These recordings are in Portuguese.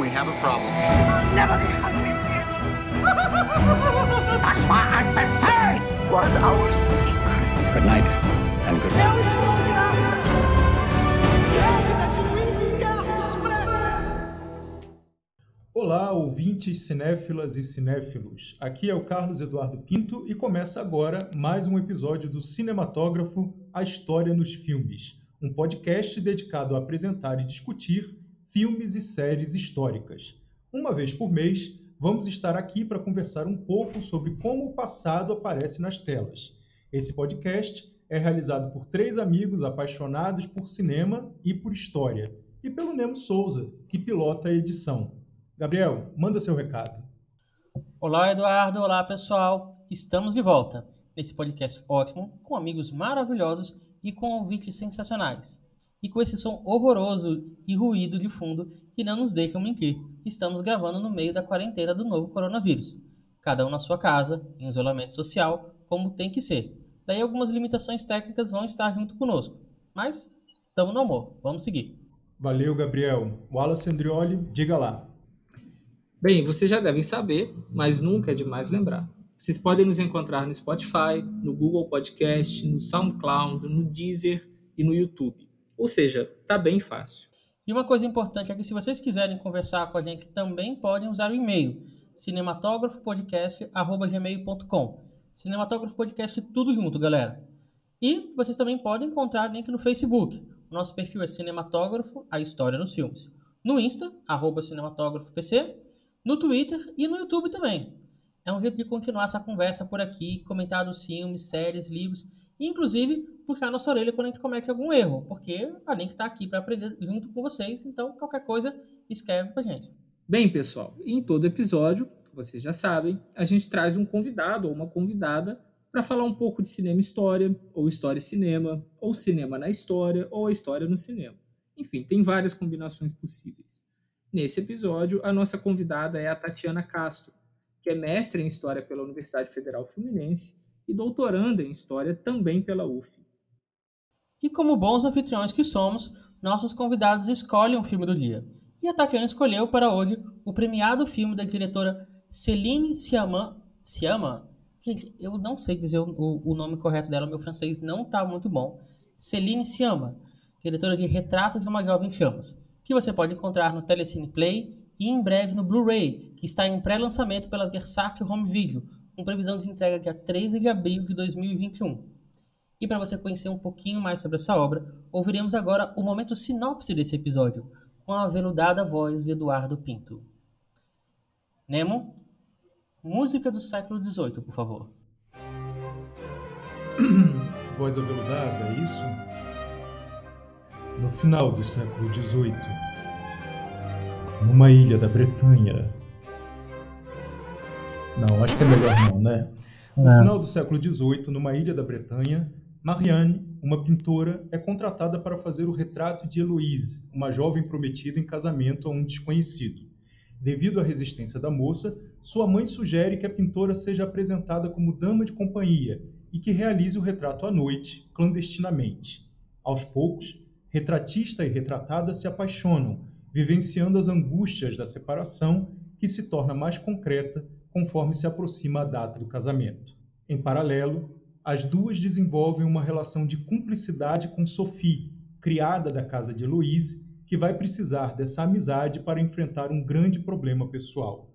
We have a problem. Never be hungry. Das war ein Befehl! Was our secret. Good night and good o slogan Grávida de Luiz Carlos Prestes. Olá, ouvintes cinéfilas e cinéfilos. Aqui é o Carlos Eduardo Pinto e começa agora mais um episódio do Cinematógrafo A História nos Filmes, um podcast dedicado a apresentar e discutir filmes e séries históricas. Uma vez por mês, vamos estar aqui para conversar um pouco sobre como o passado aparece nas telas. Esse podcast é realizado por três amigos apaixonados por cinema e por história, e pelo Nemo Souza, que pilota a edição. Gabriel, manda seu recado. Olá, Eduardo. Olá, pessoal. Estamos de volta nesse podcast ótimo, com amigos maravilhosos e com ouvintes sensacionais. E com esse som horroroso e ruído de fundo que não nos deixam mentir, estamos gravando no meio da quarentena do novo coronavírus. Cada um na sua casa, em isolamento social, como tem que ser. Daí algumas limitações técnicas vão estar junto conosco. Mas, tamo no amor. Vamos seguir. Valeu, Gabriel. Wallace Andrioli, diga lá. Bem, vocês já devem saber, mas nunca é demais lembrar. Vocês podem nos encontrar no Spotify, no Google Podcast, no SoundCloud, no Deezer e no YouTube. Ou seja, tá bem fácil. E uma coisa importante é que se vocês quiserem conversar com a gente, também podem usar o e-mail cinematografopodcast.gmail.com Cinematógrafo Podcast tudo junto, galera. E vocês também podem encontrar link no Facebook. O nosso perfil é Cinematógrafo, a história nos filmes. No Insta, arroba cinematógrafopc, no Twitter e no YouTube também. É um jeito de continuar essa conversa por aqui, comentar dos filmes, séries, livros, inclusive puxar nossa orelha quando a gente comete algum erro, porque a gente está aqui para aprender junto com vocês, então qualquer coisa escreve pra gente. Bem, pessoal, em todo episódio, vocês já sabem, a gente traz um convidado ou uma convidada para falar um pouco de cinema história, ou história e cinema, ou cinema na história, ou a história no cinema. Enfim, tem várias combinações possíveis. Nesse episódio, a nossa convidada é a Tatiana Castro, que é mestre em História pela Universidade Federal Fluminense e doutoranda em História também pela UF. E como bons anfitriões que somos, nossos convidados escolhem um filme do dia. E a Tatiana escolheu para hoje o premiado filme da diretora Céline Sciamma. Sciamma? Gente, eu não sei dizer o, o nome correto dela, meu francês não está muito bom. Céline Sciamma, diretora de Retrato de uma Jovem Chamas, que você pode encontrar no Telecine Play e em breve no Blu-ray, que está em pré-lançamento pela Versátil Home Video, com previsão de entrega dia 13 de abril de 2021. E para você conhecer um pouquinho mais sobre essa obra, ouviremos agora o momento sinopse desse episódio, com a aveludada voz de Eduardo Pinto. Nemo, música do século XVIII, por favor. Voz aveludada, é isso? No final do século XVIII, numa ilha da Bretanha. Não, acho que é melhor não, né? No É. final do século XVIII, numa ilha da Bretanha, Marianne, uma pintora, é contratada para fazer o retrato de Heloise, uma jovem prometida em casamento a um desconhecido. Devido à resistência da moça, sua mãe sugere que a pintora seja apresentada como dama de companhia e que realize o retrato à noite, clandestinamente. Aos poucos, retratista e retratada se apaixonam, vivenciando as angústias da separação que se torna mais concreta conforme se aproxima a data do casamento. Em paralelo, as duas desenvolvem uma relação de cumplicidade com Sophie, criada da casa de Heloise, que vai precisar dessa amizade para enfrentar um grande problema pessoal.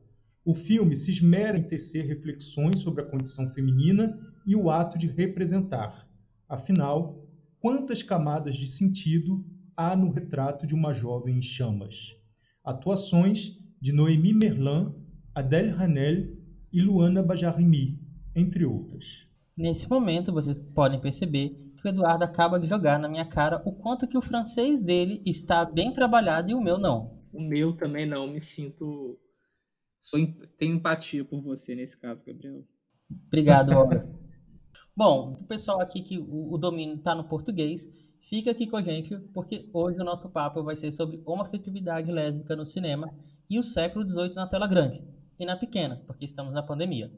O filme se esmera em tecer reflexões sobre a condição feminina e o ato de representar. Afinal, quantas camadas de sentido há no retrato de uma jovem em chamas? Atuações de Noémie Merlan, Adèle Hanel e Luana Bajarimi, entre outras. Nesse momento, vocês podem perceber que o Eduardo acaba de jogar na minha cara o quanto que o francês dele está bem trabalhado e o meu não. O meu também não, me sinto. Sou, em- tenho empatia por você nesse caso, Gabriel. Obrigado, Wallace. Bom, o pessoal aqui que o, o domínio está no português, fica aqui com a gente, porque hoje o nosso papo vai ser sobre homoafetividade lésbica no cinema e o século XVIII na tela grande e na pequena, porque estamos na pandemia.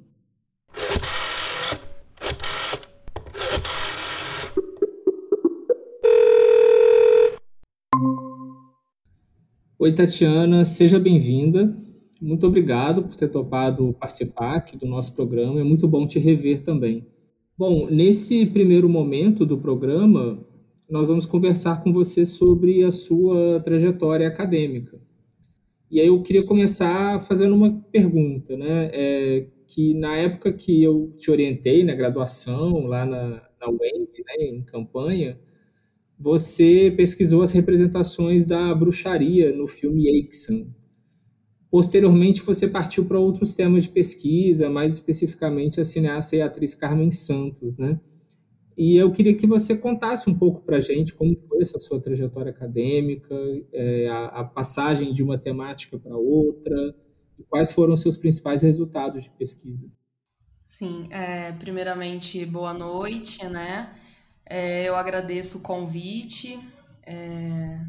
Oi, Tatiana, seja bem-vinda. Muito obrigado por ter topado participar aqui do nosso programa. É muito bom te rever também. Bom, nesse primeiro momento do programa, nós vamos conversar com você sobre a sua trajetória acadêmica. E aí eu queria começar fazendo uma pergunta, né? É, que na época que eu te orientei na graduação, lá na, na né, em campanha, você pesquisou as representações da bruxaria no filme Aixan. Posteriormente, você partiu para outros temas de pesquisa, mais especificamente a cineasta e atriz Carmen Santos, né? E eu queria que você contasse um pouco para a gente como foi essa sua trajetória acadêmica, é, a, a, passagem de uma temática para outra, e quais foram os seus principais resultados de pesquisa. Sim, é, primeiramente, boa noite, né? É, eu agradeço o convite. É,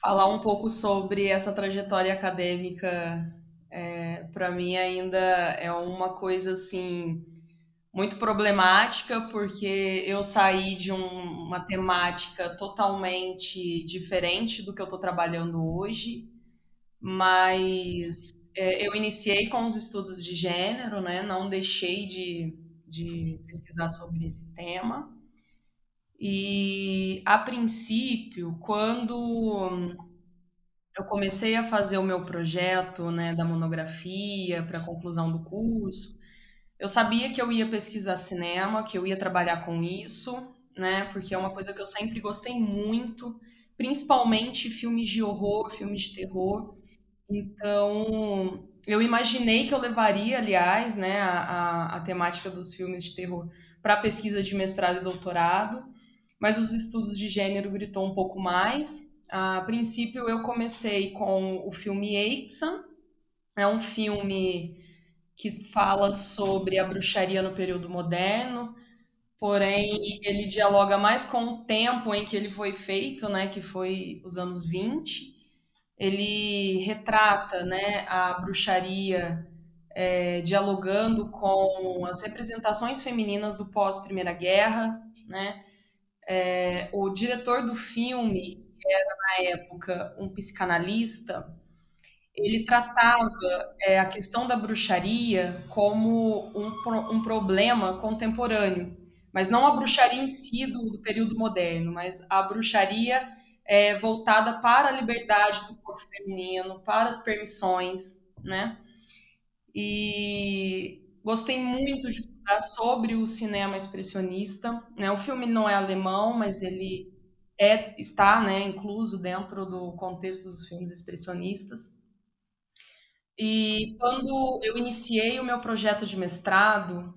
falar um pouco sobre essa trajetória acadêmica, é, para mim ainda é uma coisa assim muito problemática, porque eu saí de um, uma temática totalmente diferente do que eu estou trabalhando hoje, mas é, eu iniciei com os estudos de gênero, né? não deixei de, de pesquisar sobre esse tema. E, a princípio, quando eu comecei a fazer o meu projeto né, da monografia para conclusão do curso, eu sabia que eu ia pesquisar cinema, que eu ia trabalhar com isso, né? Porque é uma coisa que eu sempre gostei muito, principalmente filmes de horror, filmes de terror. Então, eu imaginei que eu levaria, aliás, né, a, a, a temática dos filmes de terror para pesquisa de mestrado e doutorado, mas os estudos de gênero gritou um pouco mais. A princípio, eu comecei com o filme Aixan, é um filme que fala sobre a bruxaria no período moderno, porém ele dialoga mais com o tempo em que ele foi feito, né, que foi os anos 20. Ele retrata né, a bruxaria é, dialogando com as representações femininas do pós-Primeira Guerra. Né? É, o diretor do filme, que era na época um psicanalista, ele tratava é, a questão da bruxaria como um, um, problema contemporâneo, mas não a bruxaria em si do, do período moderno, mas a bruxaria é, voltada para a liberdade do corpo feminino, para as permissões, né? E gostei muito de estudar sobre o cinema expressionista. Né? O filme não é alemão, mas ele é, está né, incluso dentro do contexto dos filmes expressionistas. E quando eu iniciei o meu projeto de mestrado,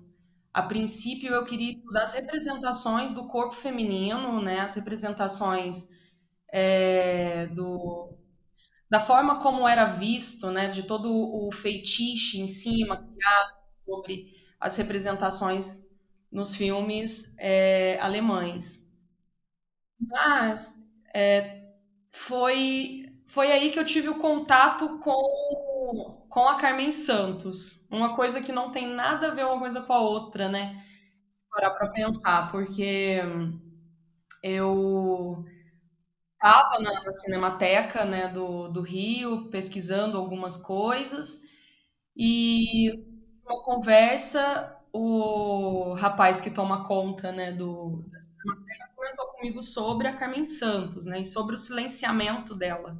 a princípio eu queria estudar as representações do corpo feminino, né, as representações é, do, da forma como era visto, né, de todo o feitiço em cima criado sobre as representações nos filmes é, alemães. Mas é, foi, foi aí que eu tive o contato com com, a Carmen Santos. Uma coisa que não tem nada a ver uma coisa com a outra, né? Parar para pensar, porque eu estava na, na, Cinemateca né, do, do Rio, pesquisando algumas coisas, e uma conversa, o rapaz que toma conta né, do, da Cinemateca comentou comigo sobre a Carmen Santos, né, e sobre o silenciamento dela.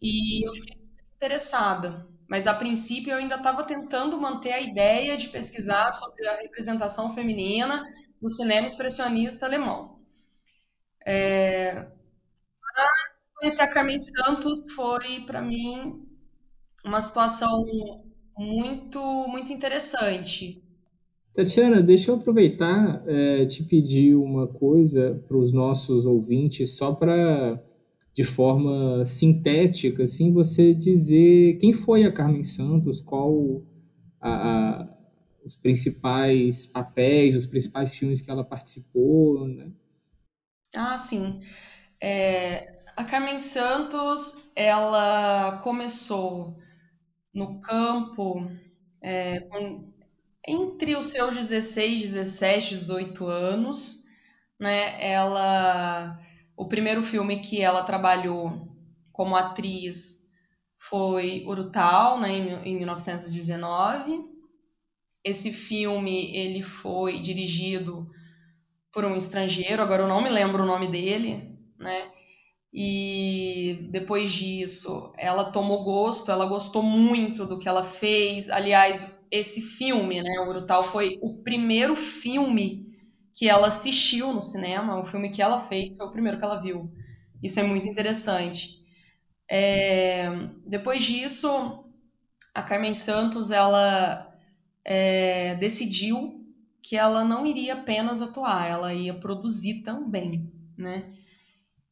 E eu fiquei interessada, mas a princípio eu ainda estava tentando manter a ideia de pesquisar sobre a representação feminina no cinema expressionista alemão. É... Mas conhecer a Carmen Santos foi, para mim, uma situação muito, muito interessante. Tatiana, deixa eu aproveitar é, te pedir uma coisa para os nossos ouvintes, só para de forma sintética, assim, você dizer quem foi a Carmen Santos, qual a, a, os principais papéis, os principais filmes que ela participou, né? Ah, sim. É, a Carmen Santos, ela começou no campo é, entre os seus 16, 17, 18 anos, né? Ela o primeiro filme que ela trabalhou como atriz foi Urutau, né, em 1919. Esse filme ele foi dirigido por um estrangeiro, agora eu não me lembro o nome dele, né? E depois disso, ela tomou gosto, ela gostou muito do que ela fez. Aliás, esse filme, né, o Urutau, foi o primeiro filme que ela assistiu no cinema, o filme que ela fez foi o primeiro que ela viu. Isso é muito interessante. É, depois disso, a Carmen Santos, ela é, decidiu que ela não iria apenas atuar, ela ia produzir também, né?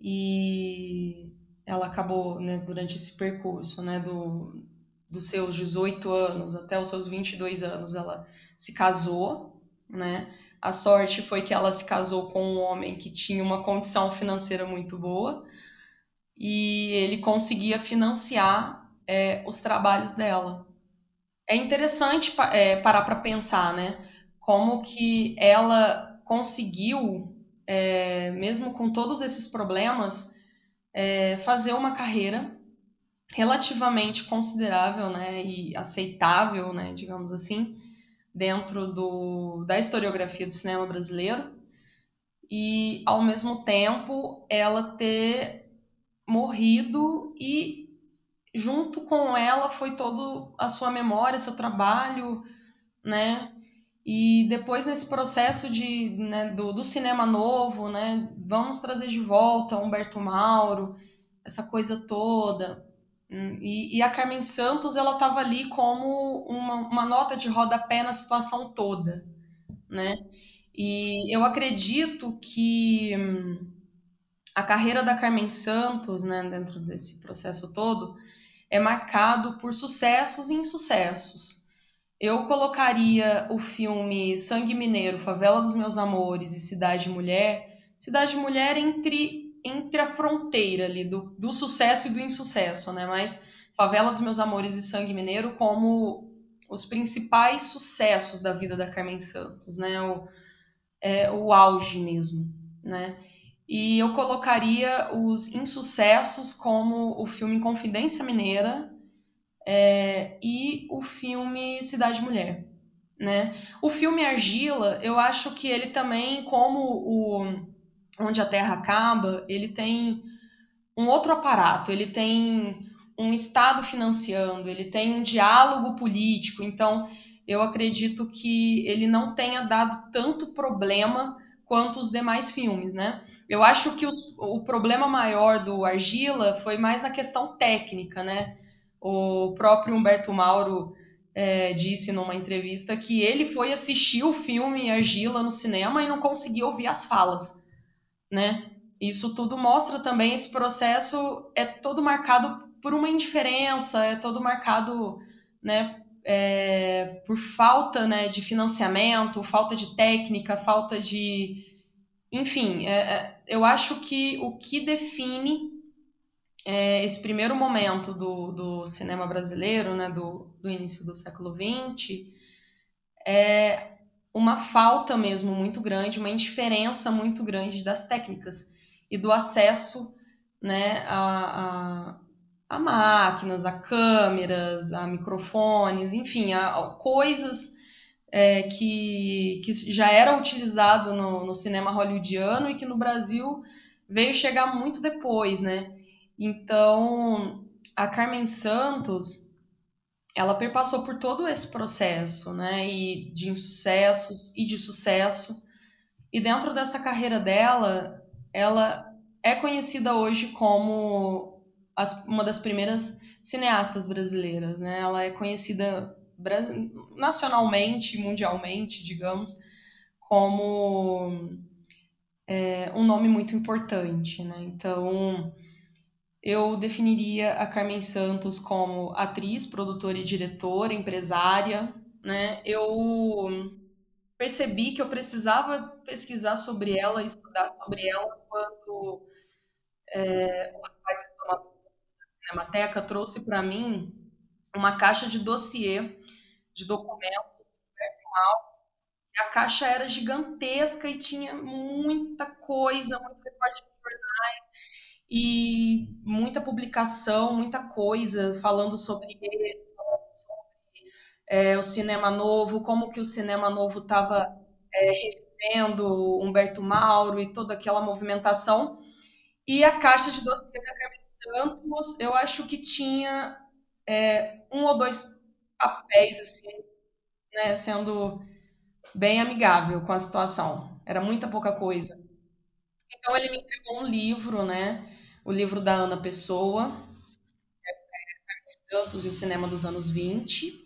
e ela acabou, né, durante esse percurso, né, do, dos seus 18 anos até os seus 22 anos, ela se casou, né, a sorte foi que ela se casou com um homem que tinha uma condição financeira muito boa e ele conseguia financiar é, os trabalhos dela. É interessante é, parar para pensar, né, como que ela conseguiu é, mesmo com todos esses problemas, é, fazer uma carreira relativamente considerável né, e aceitável, né, digamos assim, dentro do, da historiografia do cinema brasileiro, e ao mesmo tempo ela ter morrido e junto com ela foi toda a sua memória, seu trabalho, né? E depois nesse processo de, né, do, do, cinema novo, né, vamos trazer de volta Humberto Mauro, essa coisa toda. E, e a Carmen Santos ela estava ali como uma, uma, nota de rodapé na situação toda, né? E eu acredito que hum, a carreira da Carmen Santos, né, dentro desse processo todo, é marcado por sucessos e insucessos eu colocaria o filme Sangue Mineiro, Favela dos Meus Amores e Cidade Mulher. Cidade Mulher entre, entre a fronteira ali do, do sucesso e do insucesso, né? Mas Favela dos Meus Amores e Sangue Mineiro como os principais sucessos da vida da Carmen Santos, né? O, é, o auge mesmo, né? E eu colocaria os insucessos como o filme Confidência Mineira, é, e o filme Cidade Mulher. Né? O filme Argila, eu acho que ele também, como o Onde a Terra Acaba, ele tem um outro aparato, ele tem um Estado financiando, ele tem um diálogo político, então eu acredito que ele não tenha dado tanto problema quanto os demais filmes, né? Eu acho que os, o problema maior do Argila foi mais na questão técnica, né? O próprio Humberto Mauro é, disse numa entrevista que ele foi assistir o filme Argila no cinema e não conseguia ouvir as falas, né? Isso tudo mostra também esse processo é todo marcado por uma indiferença, é todo marcado, né, é, por falta, né, de financiamento, falta de técnica, falta de, enfim, é, é eu acho que o que define é, esse primeiro momento do, do cinema brasileiro, né, do, do início do século XX, é uma falta mesmo muito grande, uma indiferença muito grande das técnicas e do acesso né, a, a, a máquinas, a câmeras, a microfones, enfim, a, a coisas é, que, que já era utilizado no, no cinema hollywoodiano e que no Brasil veio chegar muito depois, né? Então, a Carmen Santos, ela perpassou por todo esse processo, né, e de insucessos e de sucesso. E dentro dessa carreira dela, ela é conhecida hoje como as, uma das primeiras cineastas brasileiras, né? Ela é conhecida nacionalmente, mundialmente, digamos, como é, um nome muito importante, né? Então, eu definiria a Carmen Santos como atriz, produtora e diretora, empresária. Né? Eu percebi que eu precisava pesquisar sobre ela, estudar sobre ela, quando é, o rapaz da Cinemateca trouxe para mim uma caixa de dossiê de documentos a caixa era gigantesca e tinha muita coisa, muito recorte de jornais e muita publicação, muita coisa falando sobre ele, sobre é, o cinema novo, como que o cinema novo estava é, revivendo Humberto Mauro e toda aquela movimentação. E a caixa de dossiê da Carmen Santos, eu acho que tinha é, um ou dois papéis, assim, né, sendo bem amigável com a situação. Era muita pouca coisa. Então ele me entregou um livro, né? O livro da Ana Pessoa, Santos e o cinema dos anos 20.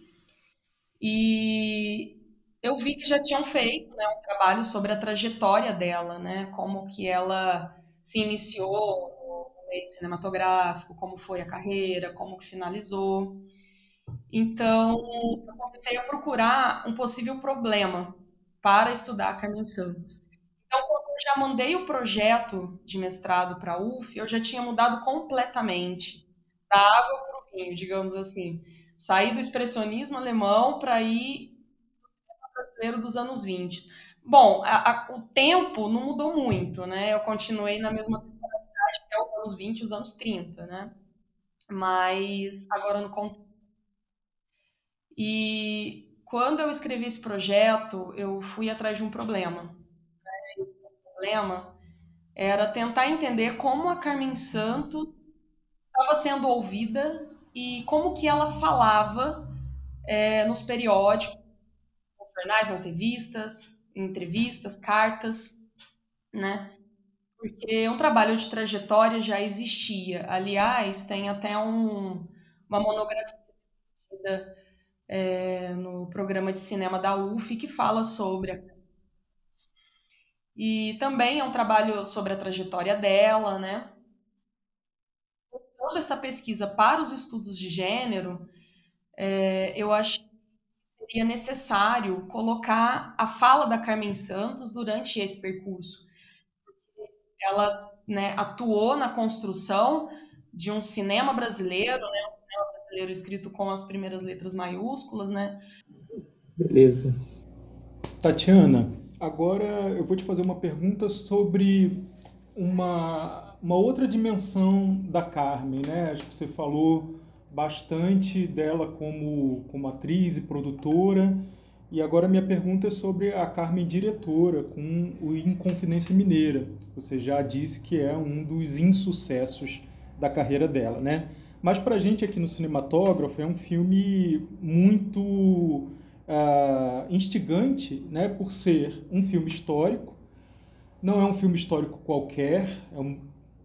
E eu vi que já tinham feito né, um trabalho sobre a trajetória dela, né? Como que ela se iniciou no meio cinematográfico, como foi a carreira, como que finalizou. Então, eu comecei a procurar um possível problema para estudar Carmen Santos. Já mandei o projeto de mestrado para a UF, eu já tinha mudado completamente da água para o vinho, digamos assim. Saí do expressionismo alemão para ir brasileiro dos anos 20. Bom, a, a, o tempo não mudou muito, né? Eu continuei na mesma temporalidade que é os anos 20 e os anos 30, né? Mas agora no contexto e quando eu escrevi esse projeto, eu fui atrás de um problema. Né? Problema era tentar entender como a Carmen Santos estava sendo ouvida e como que ela falava é, nos periódicos, nos jornais, nas revistas, entrevistas, cartas, né? Porque um trabalho de trajetória já existia. Aliás, tem até um, uma monografia é, no programa de cinema da UF que fala sobre a e também é um trabalho sobre a trajetória dela, né? Toda essa pesquisa para os estudos de gênero, é, eu acho que seria necessário colocar a fala da Carmen Santos durante esse percurso. Ela né, atuou na construção de um cinema brasileiro, né, um cinema brasileiro escrito com as primeiras letras maiúsculas, né? Beleza. Tatiana, agora eu vou te fazer uma pergunta sobre uma, uma outra dimensão da Carmen, né? Acho que você falou bastante dela como, como atriz e produtora. E agora minha pergunta é sobre a Carmen diretora, com o Inconfidência Mineira. Você já disse que é um dos insucessos da carreira dela, né? Mas para a gente aqui no cinematógrafo é um filme muito uh, instigante, né? Por ser um filme histórico. Não é um filme histórico qualquer, é um,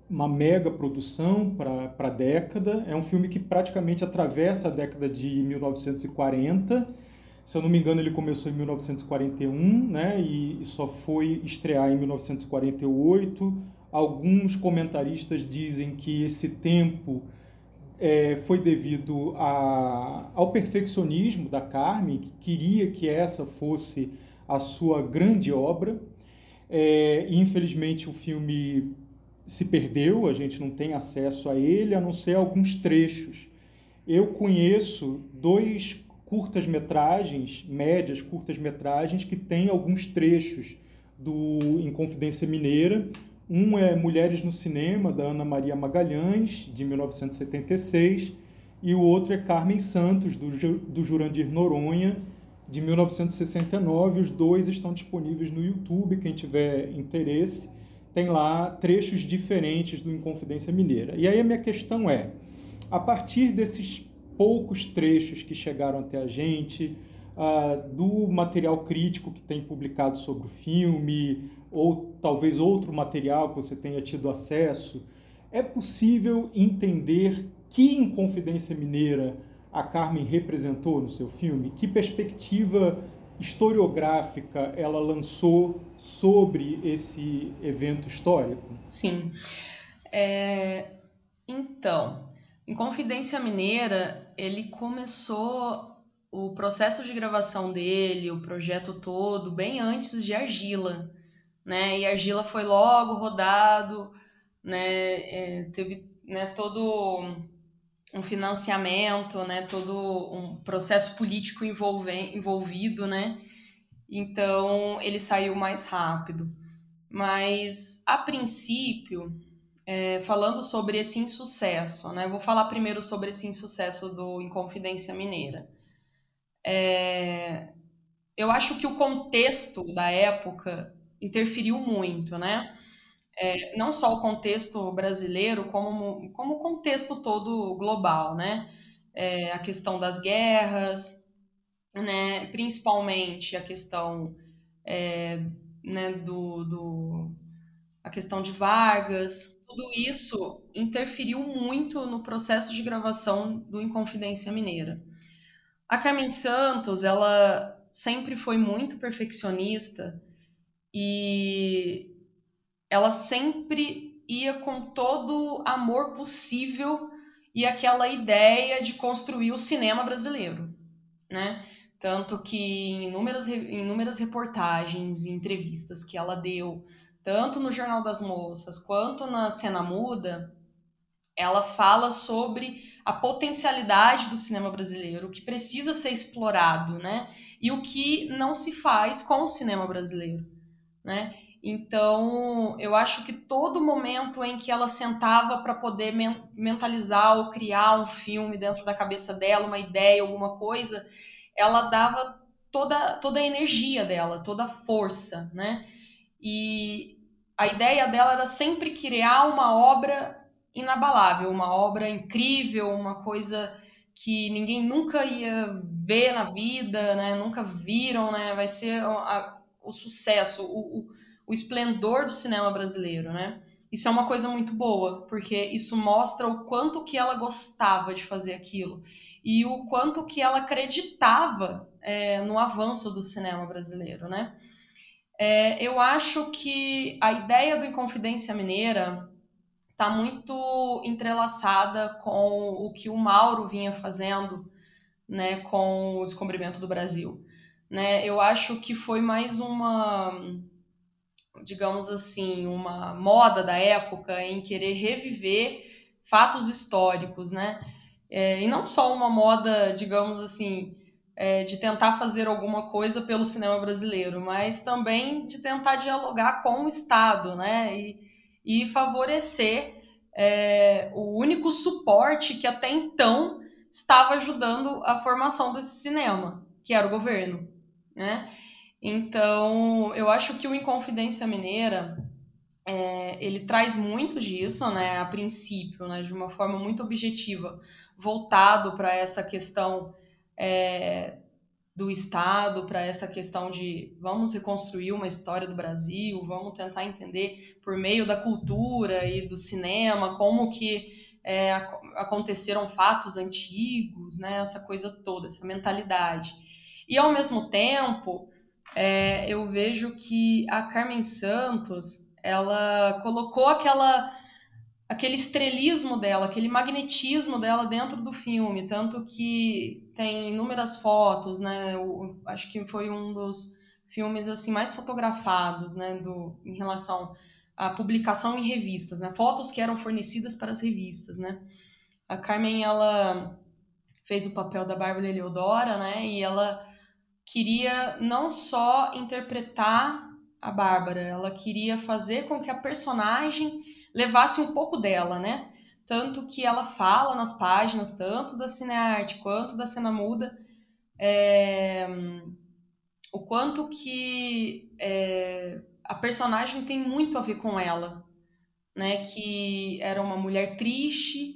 uma mega produção para a década. É um filme que praticamente atravessa a década de 1940. Se eu não me engano, ele começou em 1941, né? E, e só foi estrear em 1948 Alguns comentaristas dizem que esse tempo é, foi devido a, ao perfeccionismo da Carmen, que queria que essa fosse a sua grande obra. É, infelizmente, o filme se perdeu, a gente não tem acesso a ele, a não ser alguns trechos. Eu conheço dois curtas-metragens, médias curtas-metragens, que têm alguns trechos do Inconfidência Mineira, um é Mulheres no Cinema, da Ana Maria Magalhães, de 1976, e o outro é Carmen Santos, do, do Jurandir Noronha, de 1969. Os dois estão disponíveis no YouTube, quem tiver interesse. Tem lá trechos diferentes do Inconfidência Mineira. E aí a minha questão é, a partir desses poucos trechos que chegaram até a gente, uh, do material crítico que tem publicado sobre o filme, ou talvez outro material que você tenha tido acesso, é possível entender que Inconfidência Mineira a Carmen representou no seu filme? Que perspectiva historiográfica ela lançou sobre esse evento histórico? Sim. É, então, Inconfidência Mineira, ele começou o processo de gravação dele, o projeto todo, bem antes de Argila né? E Argila foi logo rodado, né? É, teve né, todo um financiamento, né? Todo um processo político envolvido, né? Então ele saiu mais rápido. Mas a princípio é, falando sobre esse insucesso. Né? Vou falar primeiro sobre esse insucesso do Inconfidência Mineira. É, eu acho que o contexto da época interferiu muito, né? É, não só o contexto brasileiro, como, como o contexto todo global, né? É, a questão das guerras, né? principalmente a questão é, né, do, do, a questão de Vargas, tudo isso interferiu muito no processo de gravação do Inconfidência Mineira. A Carmen Santos, ela sempre foi muito perfeccionista e ela sempre ia com todo amor possível e aquela ideia de construir o cinema brasileiro, né? Tanto que em inúmeras, inúmeras reportagens e entrevistas que ela deu, tanto no Jornal das Moças quanto na Cena Muda, ela fala sobre a potencialidade do cinema brasileiro, o que precisa ser explorado, né? E o que não se faz com o cinema brasileiro, né? Então, eu acho que todo momento em que ela sentava para poder mentalizar ou criar um filme dentro da cabeça dela, uma ideia, alguma coisa, ela dava toda, toda a energia dela, toda a força, né? E a ideia dela era sempre criar uma obra inabalável, uma obra incrível, uma coisa que ninguém nunca ia ver na vida, né? Nunca viram, né? Vai ser a, o sucesso, o, o, o esplendor do cinema brasileiro, né? Isso é uma coisa muito boa, porque isso mostra o quanto que ela gostava de fazer aquilo e o quanto que ela acreditava é, no avanço do cinema brasileiro, né? É, eu acho que a ideia do Inconfidência Mineira está muito entrelaçada com o que o Mauro vinha fazendo né, com o descobrimento do Brasil. Né? Eu acho que foi mais uma, digamos assim, uma moda da época em querer reviver fatos históricos, né? É, e não só uma moda, digamos assim, é, de tentar fazer alguma coisa pelo cinema brasileiro, mas também de tentar dialogar com o Estado, né? E, e favorecer é, o único suporte que até então estava ajudando a formação desse cinema, que era o governo, né? Então, eu acho que o Inconfidência Mineira é, ele traz muito disso, né? A princípio, né? De uma forma muito objetiva, voltado para essa questão é, do Estado, para essa questão de vamos reconstruir uma história do Brasil, vamos tentar entender por meio da cultura e do cinema como que é, aconteceram fatos antigos, né? Essa coisa toda, essa mentalidade. E ao mesmo tempo, é, eu vejo que a Carmen Santos ela colocou aquela aquele estrelismo dela, aquele magnetismo dela dentro do filme, tanto que tem inúmeras fotos, né? Eu, acho que foi um dos filmes assim mais fotografados, né, do em relação à publicação em revistas, né? Fotos que eram fornecidas para as revistas, né? A Carmen ela fez o papel da Bárbara Eleodora, né? E ela queria não só interpretar a Bárbara, ela queria fazer com que a personagem levasse um pouco dela, né? Tanto que ela fala nas páginas, tanto da Cinearte quanto da Cena Muda, é, o quanto que é, a personagem tem muito a ver com ela, né? Que era uma mulher triste,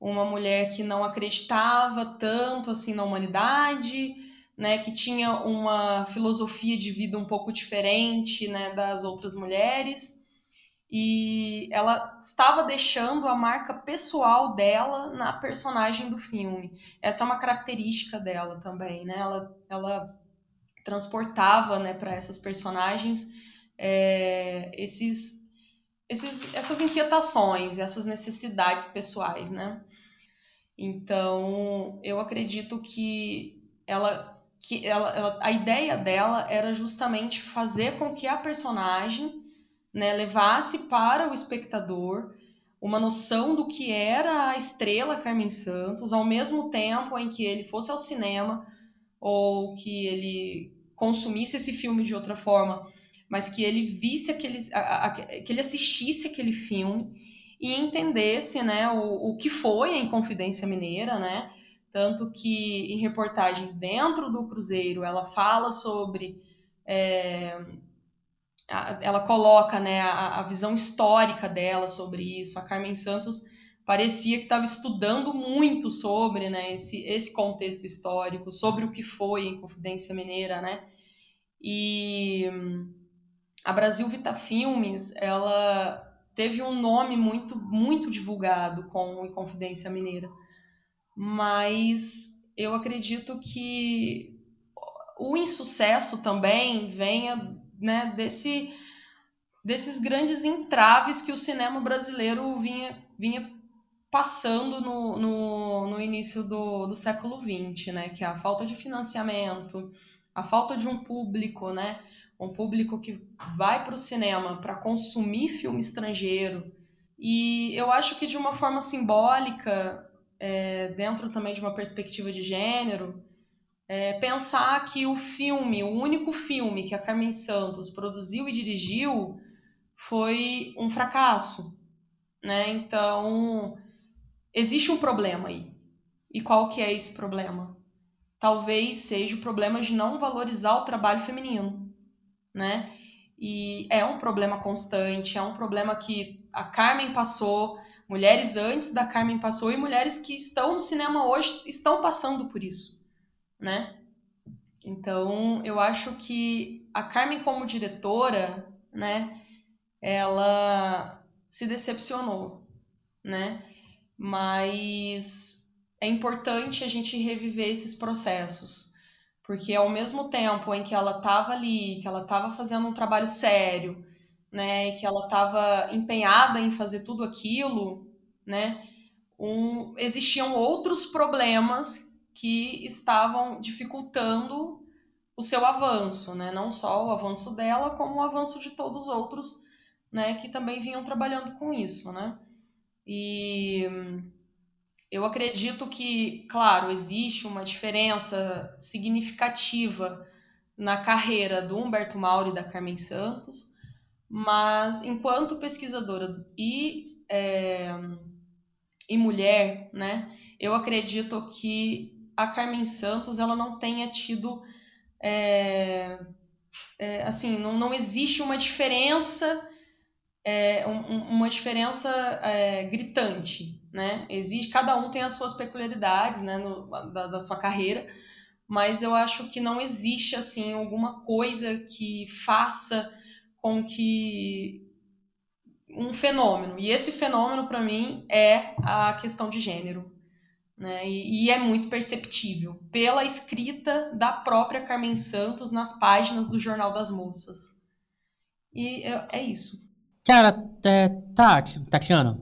uma mulher que não acreditava tanto assim na humanidade, né? Que tinha uma filosofia de vida um pouco diferente, né? Das outras mulheres e ela estava deixando a marca pessoal dela na personagem do filme. Essa é uma característica dela também, né? Ela, ela transportava, né, para essas personagens é, esses, esses, essas inquietações, essas necessidades pessoais, né? Então, eu acredito que ela, que ela, ela a ideia dela era justamente fazer com que a personagem né, levasse para o espectador uma noção do que era a estrela Carmen Santos, ao mesmo tempo em que ele fosse ao cinema ou que ele consumisse esse filme de outra forma, mas que ele visse aquele, a, a, que ele assistisse aquele filme e entendesse né, o, o que foi a Inconfidência Mineira, né? Tanto que em reportagens dentro do Cruzeiro ela fala sobre. É, ela coloca né, a, a, visão histórica dela sobre isso. A Carmen Santos parecia que estava estudando muito sobre né, esse, esse contexto histórico, sobre o que foi a Inconfidência Mineira, né? E a Brasil Vita Filmes, ela teve um nome muito, muito divulgado com Inconfidência Mineira mas eu acredito que o insucesso também venha né, desse, desses grandes entraves que o cinema brasileiro vinha, vinha passando no, no, no início do, do século XX, né, que é a falta de financiamento, a falta de um público, né, um público que vai para o cinema para consumir filme estrangeiro. E eu acho que de uma forma simbólica é, dentro também de uma perspectiva de gênero, é, pensar que o filme, o único filme que a Carmen Santos produziu e dirigiu foi um fracasso, né? Então existe um problema aí. E qual que é esse problema? Talvez seja o problema de não valorizar o trabalho feminino, né? E é um problema constante, é um problema que a Carmen passou, mulheres antes da Carmen passou e mulheres que estão no cinema hoje estão passando por isso, né? Então, eu acho que a Carmen como diretora, né, ela se decepcionou, né? Mas é importante a gente reviver esses processos, porque ao mesmo tempo em que ela estava ali, que ela estava fazendo um trabalho sério, né, e que ela estava empenhada em fazer tudo aquilo, né, um, existiam outros problemas que estavam dificultando o seu avanço, né, não só o avanço dela, como o avanço de todos os outros, né, que também vinham trabalhando com isso, né. E eu acredito que, claro, existe uma diferença significativa na carreira do Humberto Mauro e da Carmen Santos, mas enquanto pesquisadora e, é, e mulher, né, eu acredito que a Carmen Santos ela não tenha tido é, é, assim não, não existe uma diferença é, um, uma diferença é, gritante né existe cada um tem as suas peculiaridades né no, da, da sua carreira mas eu acho que não existe assim alguma coisa que faça com que um fenômeno. E esse fenômeno, para mim, é a questão de gênero. Né? E, e, é muito perceptível pela escrita da própria Carmen Santos nas páginas do Jornal das Moças. E é, é isso. Cara, é, Tati, Tatiana.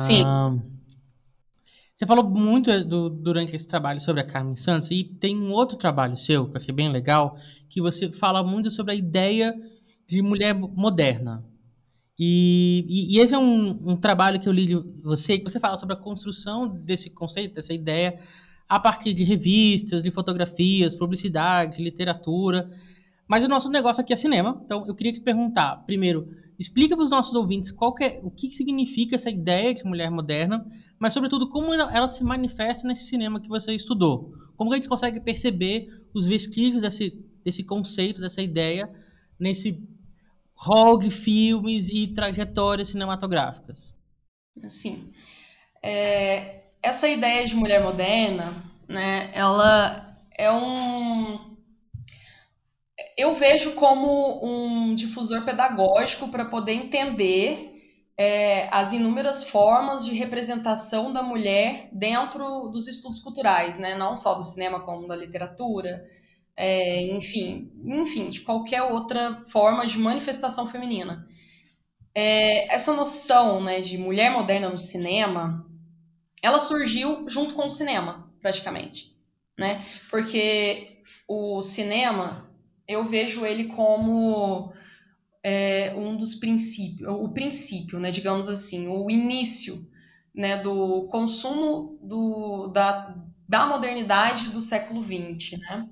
Sim. Ah, você falou muito do, durante esse trabalho sobre a Carmen Santos, e tem um outro trabalho seu, que eu achei bem legal, que você fala muito sobre a ideia de mulher moderna. E, e, e esse é um, um, trabalho que eu li de você, que você fala sobre a construção desse conceito, dessa ideia, a partir de revistas, de fotografias, publicidade, literatura. Mas o nosso negócio aqui é cinema, então eu queria te perguntar, primeiro, explica para os nossos ouvintes qual que é, o que significa essa ideia de mulher moderna, mas sobretudo como ela, ela se manifesta nesse cinema que você estudou. Como que a gente consegue perceber os vestígios desse, desse conceito, dessa ideia, nesse rol de filmes e trajetórias cinematográficas? Sim. É, essa ideia de mulher moderna, né, ela é um. Eu vejo como um difusor pedagógico para poder entender é, as inúmeras formas de representação da mulher dentro dos estudos culturais, né? não só do cinema, como da literatura, é, enfim, enfim, de qualquer outra forma de manifestação feminina. É, essa noção né, de mulher moderna no cinema, ela surgiu junto com o cinema, praticamente, né? Porque o cinema, eu vejo ele como é, um dos princípios, o princípio, né, digamos assim, o início né, do consumo do, da, da modernidade do século XX, né?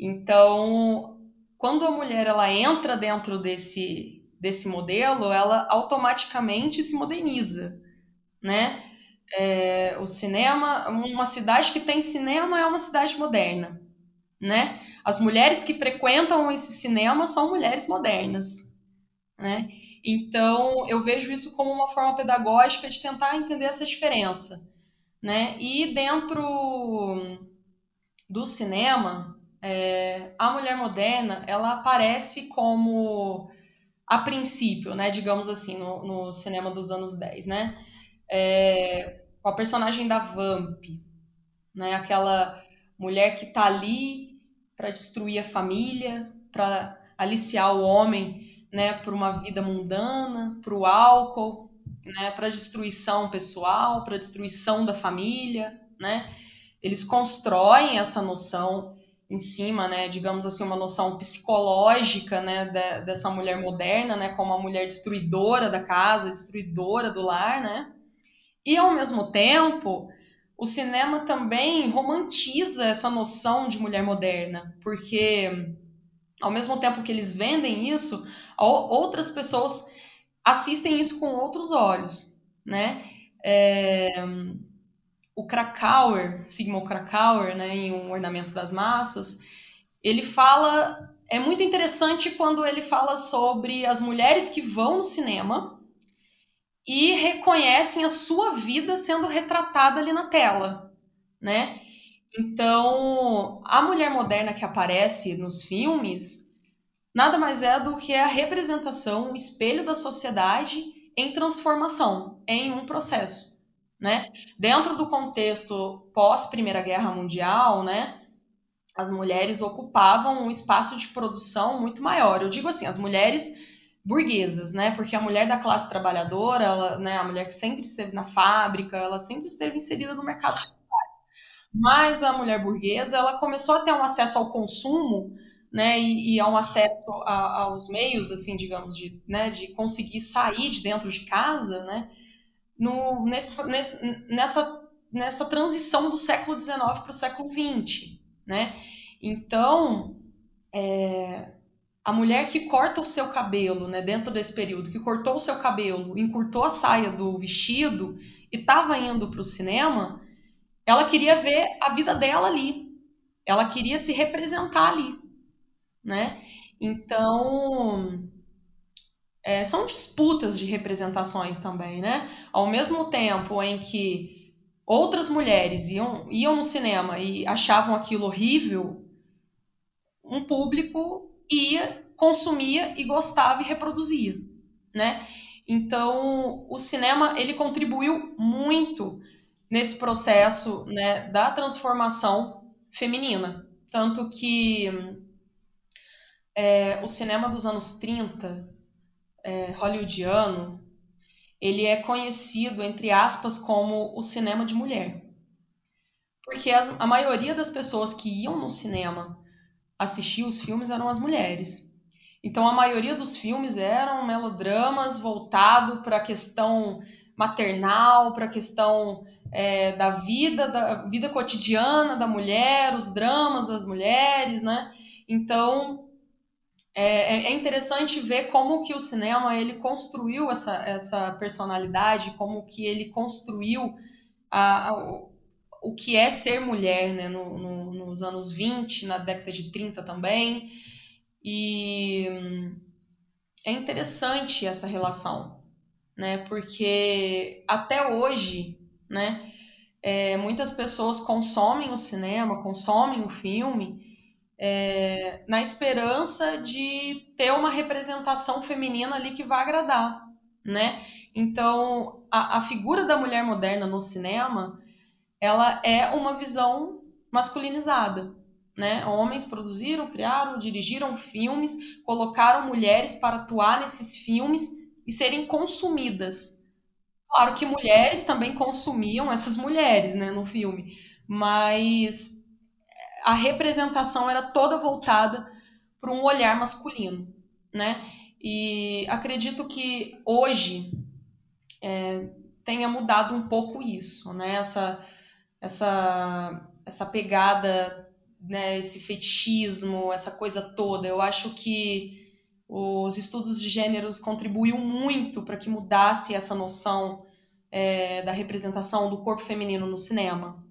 Então, quando a mulher ela entra dentro desse desse modelo, ela automaticamente se moderniza, né? É, o cinema, uma cidade que tem cinema é uma cidade moderna, né? As mulheres que frequentam esse cinema são mulheres modernas, né? Então eu vejo isso como uma forma pedagógica de tentar entender essa diferença, né? E dentro do cinema, é, a mulher moderna ela aparece como a princípio, né, digamos assim, no, no cinema dos anos 10, né, é, com a personagem da Vamp, né, aquela mulher que está ali para destruir a família, para aliciar o homem, né, para uma vida mundana, para o álcool, né, para destruição pessoal, para destruição da família, né, eles constroem essa noção em cima, né, digamos assim, uma noção psicológica, né, de, dessa mulher moderna, né, como uma mulher destruidora da casa, destruidora do lar, né, e ao mesmo tempo, o cinema também romantiza essa noção de mulher moderna, porque ao mesmo tempo que eles vendem isso, outras pessoas assistem isso com outros olhos, né, é, o Krakauer, Sigmund Krakauer, né, em Um Ornamento das Massas, ele fala, é muito interessante quando ele fala sobre as mulheres que vão no cinema e reconhecem a sua vida sendo retratada ali na tela, né? Então, a mulher moderna que aparece nos filmes nada mais é do que a representação, o espelho da sociedade em transformação, em um processo né? Dentro do contexto pós Primeira Guerra Mundial, né? As mulheres ocupavam um espaço de produção muito maior. Eu digo assim, as mulheres burguesas, né? Porque a mulher da classe trabalhadora, ela, né, a mulher que sempre esteve na fábrica, ela sempre esteve inserida no mercado. Mas a mulher burguesa, ela começou a ter um acesso ao consumo, né, e, e a um acesso a, aos meios, assim, digamos, de, né, de conseguir sair de dentro de casa, né, no, nesse, nesse, nessa, nessa transição do século XIX para o século XX, né? Então, é, a mulher que corta o seu cabelo, né, dentro desse período, que cortou o seu cabelo, encurtou a saia do vestido e estava indo para o cinema, ela queria ver a vida dela ali. Ela queria se representar ali, né? Então, é, são disputas de representações também, né? Ao mesmo tempo em que outras mulheres iam, iam no cinema e achavam aquilo horrível, um público ia, consumia e gostava e reproduzia, né? Então, o cinema ele contribuiu muito nesse processo né, da transformação feminina. Tanto que é, o cinema dos anos 30 é, hollywoodiano, ele é conhecido, entre aspas, como o cinema de mulher. Porque as, a maioria das pessoas que iam no cinema assistir os filmes eram as mulheres. Então a maioria dos filmes eram melodramas voltado para a questão maternal, para a questão é, da vida, da vida cotidiana da mulher, os dramas das mulheres, né? Então é, é, é, interessante ver como que o cinema ele construiu essa, essa personalidade, como que ele construiu a, a, o que é ser mulher né, no, no, nos anos 20, na década de 30 também. E é interessante essa relação, né, porque até hoje, né, é, muitas pessoas consomem o cinema, consomem o filme é, na esperança de ter uma representação feminina ali que vai agradar, né? Então, a, a figura da mulher moderna no cinema, ela é uma visão masculinizada, né? Homens produziram, criaram, dirigiram filmes, colocaram mulheres para atuar nesses filmes e serem consumidas. Claro que mulheres também consumiam essas mulheres, né, no filme, mas a representação era toda voltada para um olhar masculino, né? E acredito que hoje é, tenha mudado um pouco isso, né? Essa, essa, essa pegada, né? Esse fetichismo, essa coisa toda. Eu acho que os estudos de gêneros contribuiu muito para que mudasse essa noção é, da representação do corpo feminino no cinema.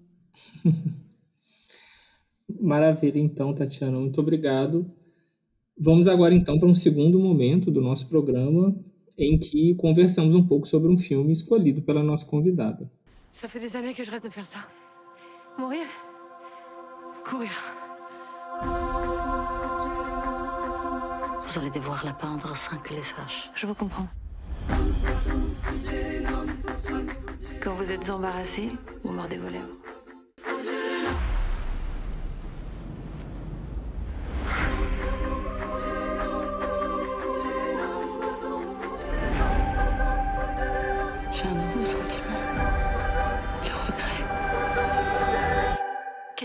Maravilha, então, Tatiana, muito obrigado. Vamos agora então para um segundo momento do nosso programa em que conversamos um pouco sobre um filme escolhido pela nossa convidada. Ça fait des années que je rêve de faire ça. Mourir Courir. Vous allez devoir la peindre sans que les sache. Je vous comprends. Quand vous êtes embarrassé, vous mordez vos lèvres.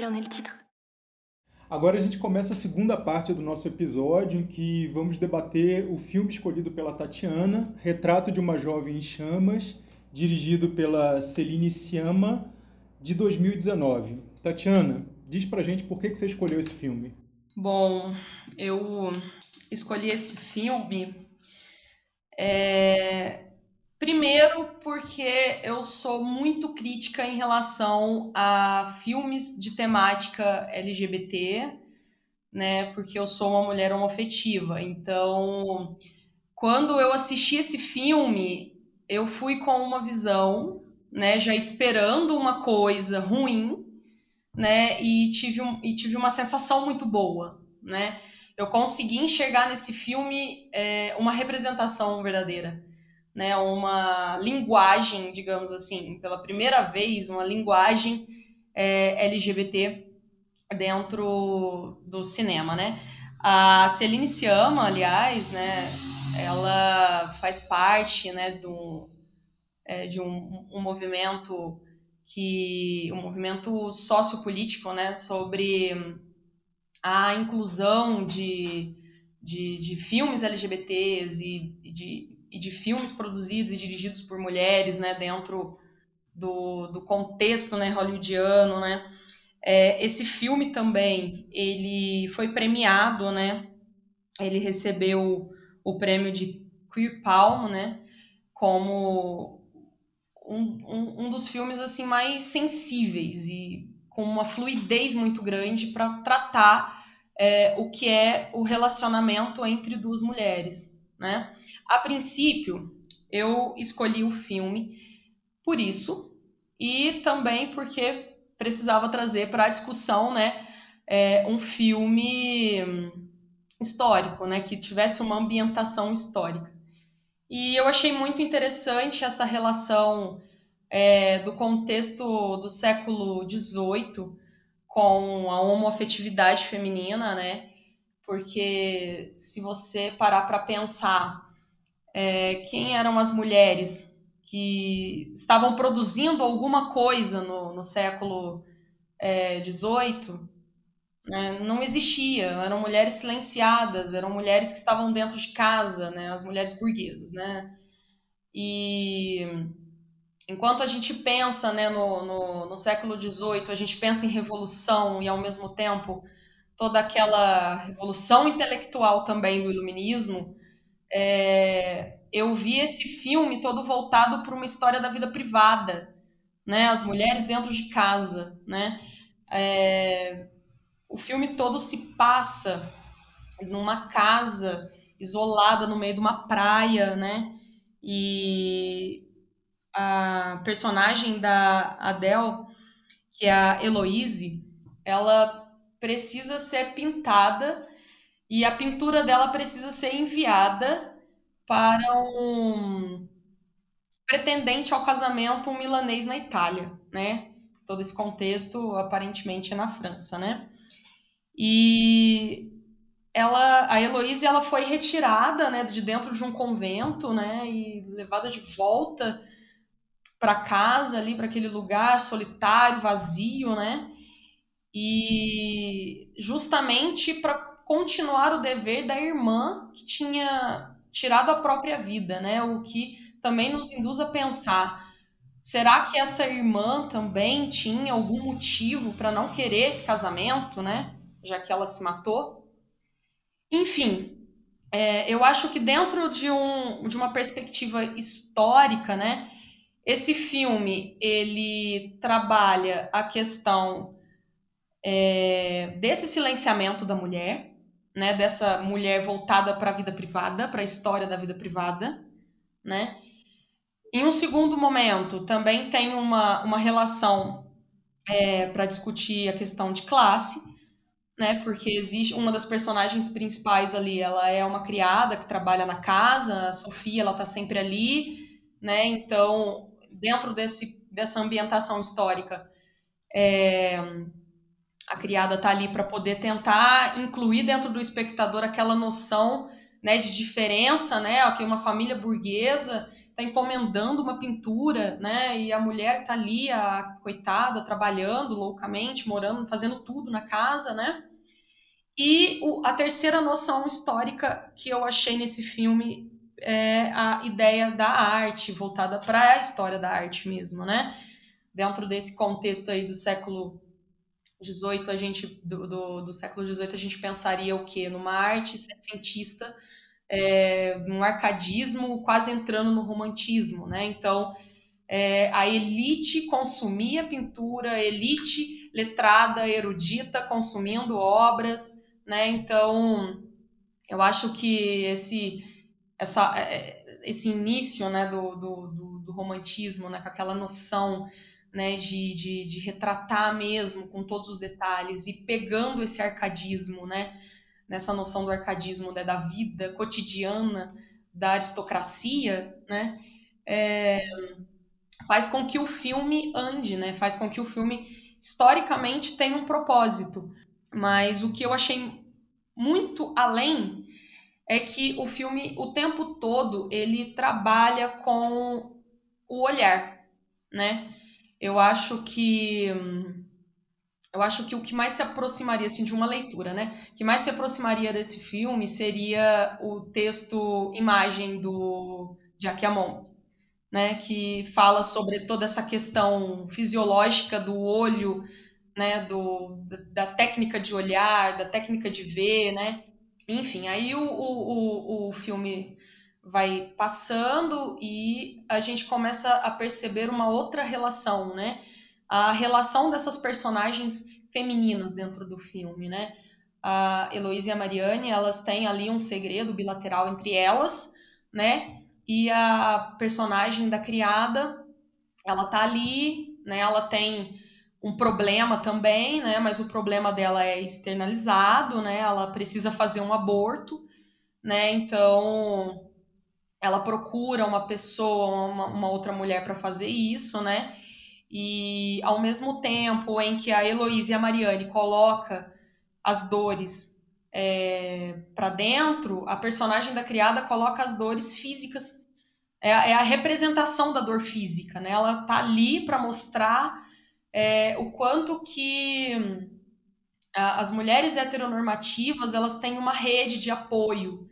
En est le titre Agora a gente começa a segunda parte do nosso episódio, em que vamos debater o filme escolhido pela Tatiana, Retrato de uma Jovem em Chamas, dirigido pela Celine Sciamma, de 2019. Tatiana, diz pra gente por que que você escolheu esse filme. Bom, eu escolhi esse filme é, primeiro porque eu sou muito crítica em relação a filmes de temática LGBT, né? Porque eu sou uma mulher homoafetiva. Então, quando eu assisti esse filme, eu fui com uma visão, né? Já esperando uma coisa ruim, né? E tive, um, e tive uma sensação muito boa, né? Eu consegui enxergar nesse filme é, uma representação verdadeira, né? Uma linguagem, digamos assim, pela primeira vez, uma linguagem é, LGBT dentro do cinema, né? A Celine Sciamma, aliás, né? Ela faz parte, né? Do, é, de um, um movimento que um movimento sociopolítico né, sobre a inclusão de, de, de filmes LGBTs e, e, de, e de filmes produzidos e dirigidos por mulheres né, dentro do, do contexto né, hollywoodiano. Né. É, esse filme também ele foi premiado, né, ele recebeu o prêmio de Queer Palm, né, como um, um, um dos filmes assim mais sensíveis e com uma fluidez muito grande para tratar é, o que é o relacionamento entre duas mulheres, né? A princípio, eu escolhi o filme por isso e também porque precisava trazer para a discussão, né, é, um filme histórico, né, que tivesse uma ambientação histórica. E eu achei muito interessante essa relação é, do contexto do século XVIII com a homoafetividade feminina, né? Porque se você parar para pensar é, quem eram as mulheres que estavam produzindo alguma coisa no, no século XVIII, é, né, não existia. Eram mulheres silenciadas, eram mulheres que estavam dentro de casa, né, as mulheres burguesas, né? E enquanto a gente pensa né, no, no, no século XVIII, a gente pensa em revolução e ao mesmo tempo toda aquela revolução intelectual também do iluminismo, é, eu vi esse filme todo voltado para uma história da vida privada, né? As mulheres dentro de casa, né? É, o filme todo se passa numa casa isolada no meio de uma praia, né? E a personagem da Adele, que é a Heloise, ela precisa ser pintada e a pintura dela precisa ser enviada para um pretendente ao casamento, um milanês na Itália, né? Todo esse contexto aparentemente é na França, né? E ela, a Heloísa, ela foi retirada, né, de dentro de um convento, né, e levada de volta para casa ali, para aquele lugar solitário, vazio, né? E justamente para continuar o dever da irmã que tinha tirado a própria vida, né? O que também nos induz a pensar: será que essa irmã também tinha algum motivo para não querer esse casamento, né? Já que ela se matou? Enfim, é, eu acho que dentro de, um, de uma perspectiva histórica, né, esse filme ele trabalha a questão é, desse silenciamento da mulher, né, dessa mulher voltada para a vida privada, para a história da vida privada, né? Em um segundo momento, também tem uma, uma relação é, para discutir a questão de classe, né? Porque existe uma das personagens principais ali, ela é uma criada que trabalha na casa, a Sofia, ela está sempre ali, né? Então, dentro desse, dessa ambientação histórica, é, a criada está ali para poder tentar incluir dentro do espectador aquela noção né, de diferença, né? Que uma família burguesa está encomendando uma pintura, né? E a mulher está ali, a coitada, trabalhando loucamente, morando, fazendo tudo na casa, né? E o, a terceira noção histórica que eu achei nesse filme é a ideia da arte, voltada para a história da arte mesmo, né? Dentro desse contexto aí do século 18 a gente do, do, do século 18 a gente pensaria o quê? Numa arte cientista é, num arcadismo quase entrando no romantismo, né? Então, é, a elite consumia pintura, elite letrada, erudita, consumindo obras, né? Então, eu acho que esse, essa, é, esse início né, do, do, do, romantismo, né, com aquela noção né, de, de, de retratar mesmo com todos os detalhes e pegando esse arcadismo, né? nessa noção do arcadismo, né, da vida cotidiana da aristocracia, né, é, faz com que o filme ande, né, faz com que o filme historicamente tenha um propósito. Mas o que eu achei muito além é que o filme o tempo todo ele trabalha com o olhar, né? Eu acho que eu acho que o que mais se aproximaria assim de uma leitura, né? O que mais se aproximaria desse filme seria o texto imagem do Jacques Amont, né, que fala sobre toda essa questão fisiológica do olho, né, do, da técnica de olhar, da técnica de ver, né? Enfim, aí o, o, o filme vai passando e a gente começa a perceber uma outra relação, né? a relação dessas personagens femininas dentro do filme, né? A Heloísa e a Mariane, elas têm ali um segredo bilateral entre elas, né? E a personagem da criada, ela tá ali, né? Ela tem um problema também, né? Mas o problema dela é externalizado, né? Ela precisa fazer um aborto, né? Então, ela procura uma pessoa, uma, uma outra mulher para fazer isso, né? E ao mesmo tempo em que a Heloísa e a Mariane coloca as dores é, para dentro, a personagem da criada coloca as dores físicas. É, é a representação da dor física, né? Ela tá ali para mostrar é, o quanto que as mulheres heteronormativas elas têm uma rede de apoio,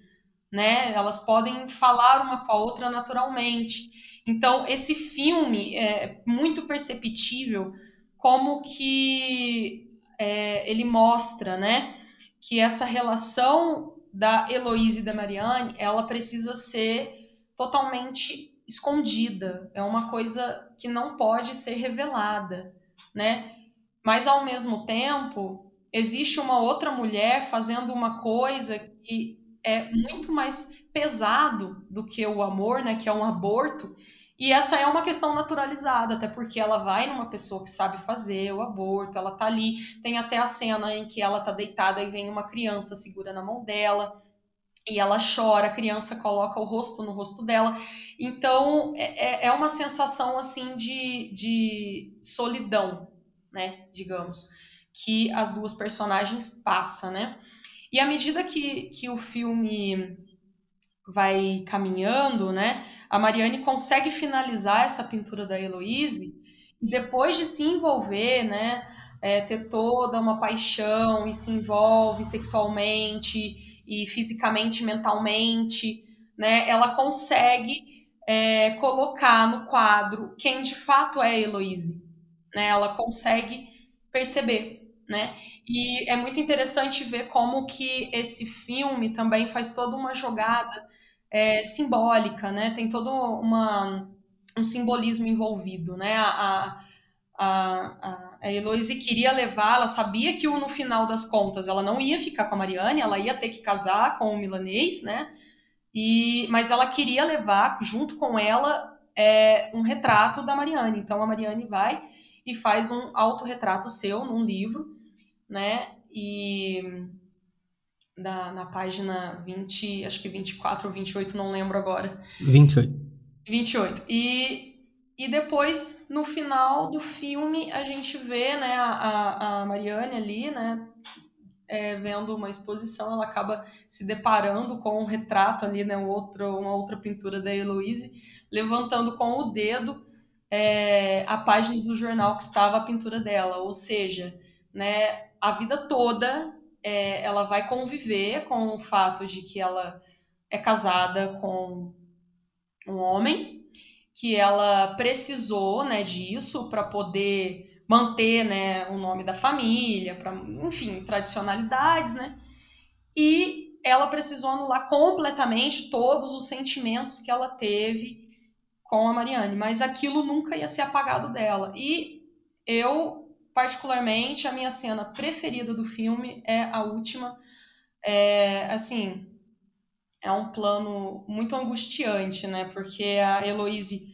né? Elas podem falar uma com a outra naturalmente. Então, esse filme é muito perceptível como que é, ele mostra, né, que essa relação da Heloísa e da Marianne, ela precisa ser totalmente escondida, é uma coisa que não pode ser revelada, né? Mas ao mesmo tempo, existe uma outra mulher fazendo uma coisa que é muito mais pesado do que o amor, né, que é um aborto, e essa é uma questão naturalizada, até porque ela vai numa pessoa que sabe fazer o aborto, ela tá ali, tem até a cena em que ela tá deitada e vem uma criança segura na mão dela, e ela chora, a criança coloca o rosto no rosto dela. Então é, é, é uma sensação assim de, de solidão, né? Digamos, que as duas personagens passam, né? E à medida que, que o filme vai caminhando, né? A Mariane consegue finalizar essa pintura da Heloise e depois de se envolver, né? É, ter toda uma paixão e se envolve sexualmente e fisicamente, mentalmente, né? Ela consegue é, colocar no quadro quem de fato é a Heloise, né? Ela consegue perceber, né? E é muito interessante ver como que esse filme também faz toda uma jogada é, simbólica, né? Tem todo uma, um simbolismo envolvido, né? A, a, a, queria levar, ela sabia que no final das contas ela não ia ficar com a Mariane, ela ia ter que casar com o milanês, né? E, mas ela queria levar junto com ela é, um retrato da Mariane. Então a Mariane vai e faz um autorretrato seu num livro, né? E na, na página 20, acho que 24 ou 28, não lembro agora. 28. 28. E, e depois, no final do filme, a gente vê né, a, a Mariane ali, né? É, vendo uma exposição, ela acaba se deparando com um retrato ali, né, outro, uma outra pintura da Heloise, levantando com o dedo é, a página do jornal que estava a pintura dela. Ou seja, né, a vida toda é, ela vai conviver com o fato de que ela é casada com um homem, que ela precisou né, disso para poder manter né, o nome da família, para, enfim, tradicionalidades, né? E ela precisou anular completamente todos os sentimentos que ela teve com a Mariane, mas aquilo nunca ia ser apagado dela. E eu particularmente, a minha cena preferida do filme é a última. É, assim, é um plano muito angustiante, né? Porque a Heloise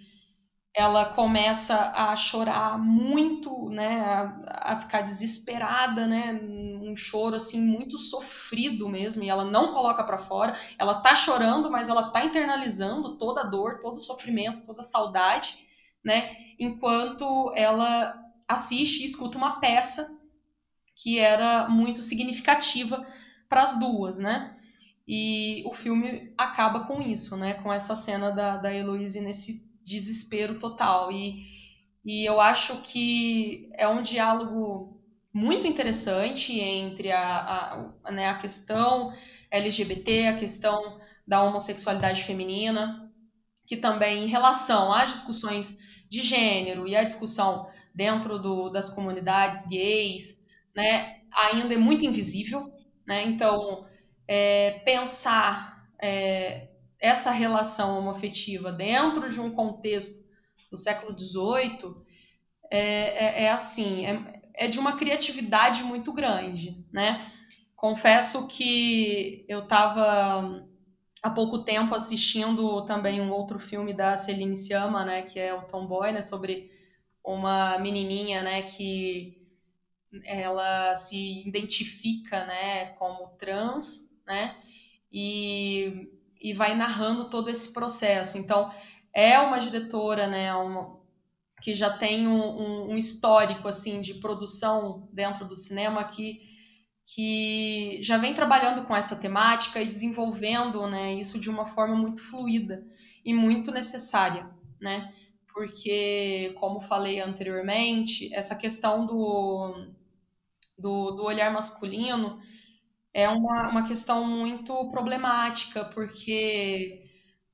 ela começa a chorar muito, né? A, a, ficar desesperada, né? Um choro assim muito sofrido mesmo, e ela não coloca para fora. Ela tá chorando, mas ela tá internalizando toda a dor, todo o sofrimento, toda a saudade, né? Enquanto ela assiste e escuta uma peça que era muito significativa para as duas, né? E o filme acaba com isso, né? Com essa cena da, da Heloise nesse desespero total. E, e eu acho que é um diálogo muito interessante entre a, a, né, a questão LGBT, a questão da homossexualidade feminina, que também em relação às discussões de gênero e à discussão dentro do, das comunidades gays, né, ainda é muito invisível, né? Então, é, pensar é, essa relação homoafetiva dentro de um contexto do século XVIII é, é, é assim, é, é de uma criatividade muito grande, né? Confesso que eu estava há pouco tempo assistindo também um outro filme da Celine Sciamma, né, que é o Tomboy, né, sobre uma menininha, né, que ela se identifica, né, como trans, né, e, e vai narrando todo esse processo. Então, é uma diretora, né, uma, que já tem um, um, histórico, assim, de produção dentro do cinema que, que já vem trabalhando com essa temática e desenvolvendo, né, isso de uma forma muito fluida e muito necessária, né, porque, como falei anteriormente, essa questão do, do, do olhar masculino é uma, uma questão muito problemática, porque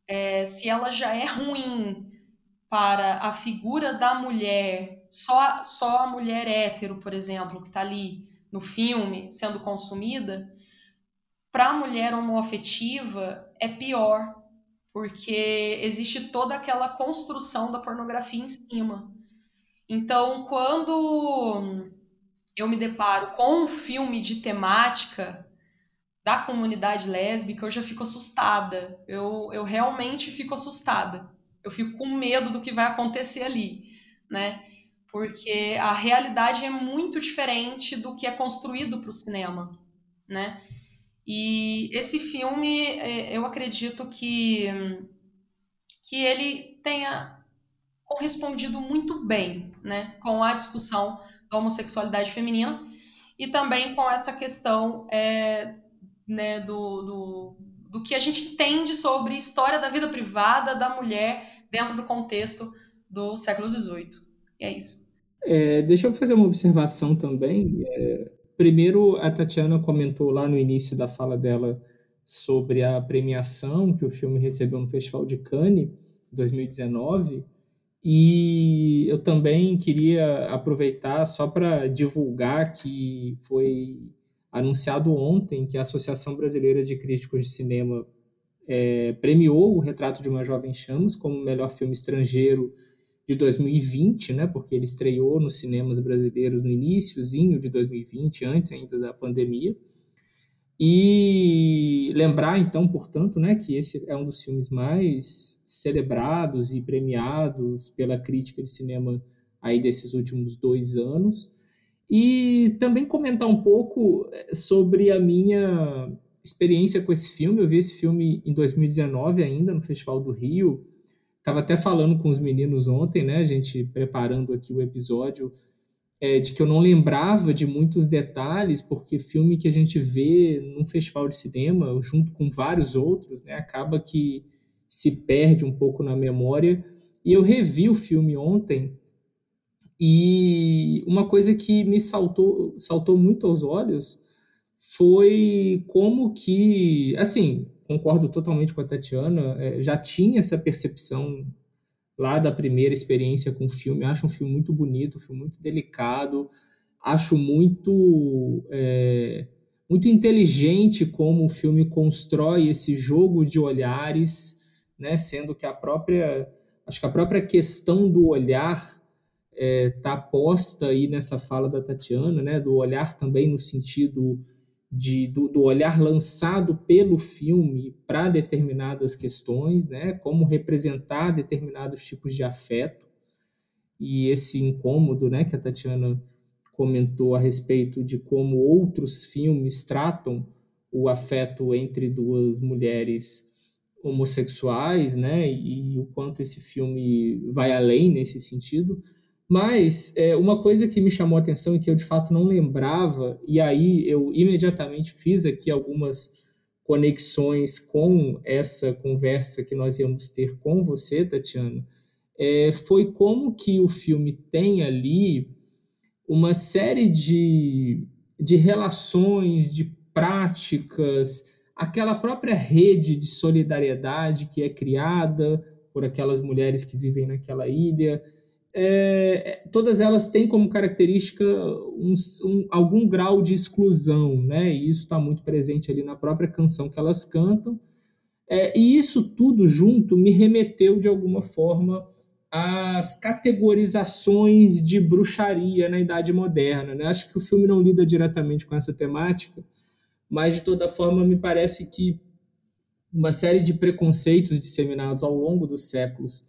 é, se ela já é ruim para a figura da mulher, só, só a mulher hétero, por exemplo, que está ali no filme sendo consumida, para a mulher homoafetiva é pior, porque existe toda aquela construção da pornografia em cima. Então, quando eu me deparo com um filme de temática da comunidade lésbica, eu já fico assustada. Eu, eu realmente fico assustada. Eu fico com medo do que vai acontecer ali, né? Porque a realidade é muito diferente do que é construído para o cinema, né? E esse filme, é, eu acredito que, que ele tenha correspondido muito bem né, com a discussão da homossexualidade feminina e também com essa questão é, né, do, do, do que a gente entende sobre história da vida privada da mulher dentro do contexto do século XVIII. E é isso. É, deixa eu fazer uma observação também. É, Primeiro, a Tatiana comentou lá no início da fala dela sobre a premiação que o filme recebeu no Festival de Cannes 2019. E eu também queria aproveitar só para divulgar que foi anunciado ontem que a Associação Brasileira de Críticos de Cinema é, premiou o Retrato de uma Jovem Chamas como melhor filme estrangeiro de 2020, né? Porque ele estreou nos cinemas brasileiros no iníciozinho de 2020, antes ainda da pandemia. E lembrar, então, portanto, né, que esse é um dos filmes mais celebrados e premiados pela crítica de cinema aí desses últimos dois anos. E também comentar um pouco eh, sobre a minha experiência com esse filme. Eu vi esse filme em 2019 ainda, no Festival do Rio. Estava até falando com os meninos ontem, né, a gente preparando aqui o episódio, é, de que eu não lembrava de muitos detalhes, porque filme que a gente vê num festival de cinema, junto com vários outros, né, acaba que se perde um pouco na memória. E eu revi o filme ontem, e uma coisa que me saltou, saltou muito aos olhos foi como que, assim, concordo totalmente com a Tatiana, é, já tinha essa percepção lá da primeira experiência com o filme. Acho um filme muito bonito, um filme muito delicado. Acho muito é, muito inteligente como o filme constrói esse jogo de olhares, né? Sendo que a própria acho que a própria questão do olhar está é, tá posta aí nessa fala da Tatiana, né? Do olhar também no sentido de, do, do, olhar lançado pelo filme para determinadas questões, né? como representar determinados tipos de afeto, e esse incômodo né, que a Tatiana comentou a respeito de como outros filmes tratam o afeto entre duas mulheres homossexuais, né, e o quanto esse filme vai além nesse sentido. Mas é, uma coisa que me chamou a atenção e que eu de fato não lembrava, e aí eu imediatamente fiz aqui algumas conexões com essa conversa que nós íamos ter com você, Tatiana, é, foi como que o filme tem ali uma série de, de relações, de práticas, aquela própria rede de solidariedade que é criada por aquelas mulheres que vivem naquela ilha, é, todas elas têm como característica um, um, algum grau de exclusão, né? E isso está muito presente ali na própria canção que elas cantam. É, e isso tudo junto me remeteu de alguma forma às categorizações de bruxaria na Idade Moderna. Né? Acho que o filme não lida diretamente com essa temática, mas de toda forma me parece que uma série de preconceitos disseminados ao longo dos séculos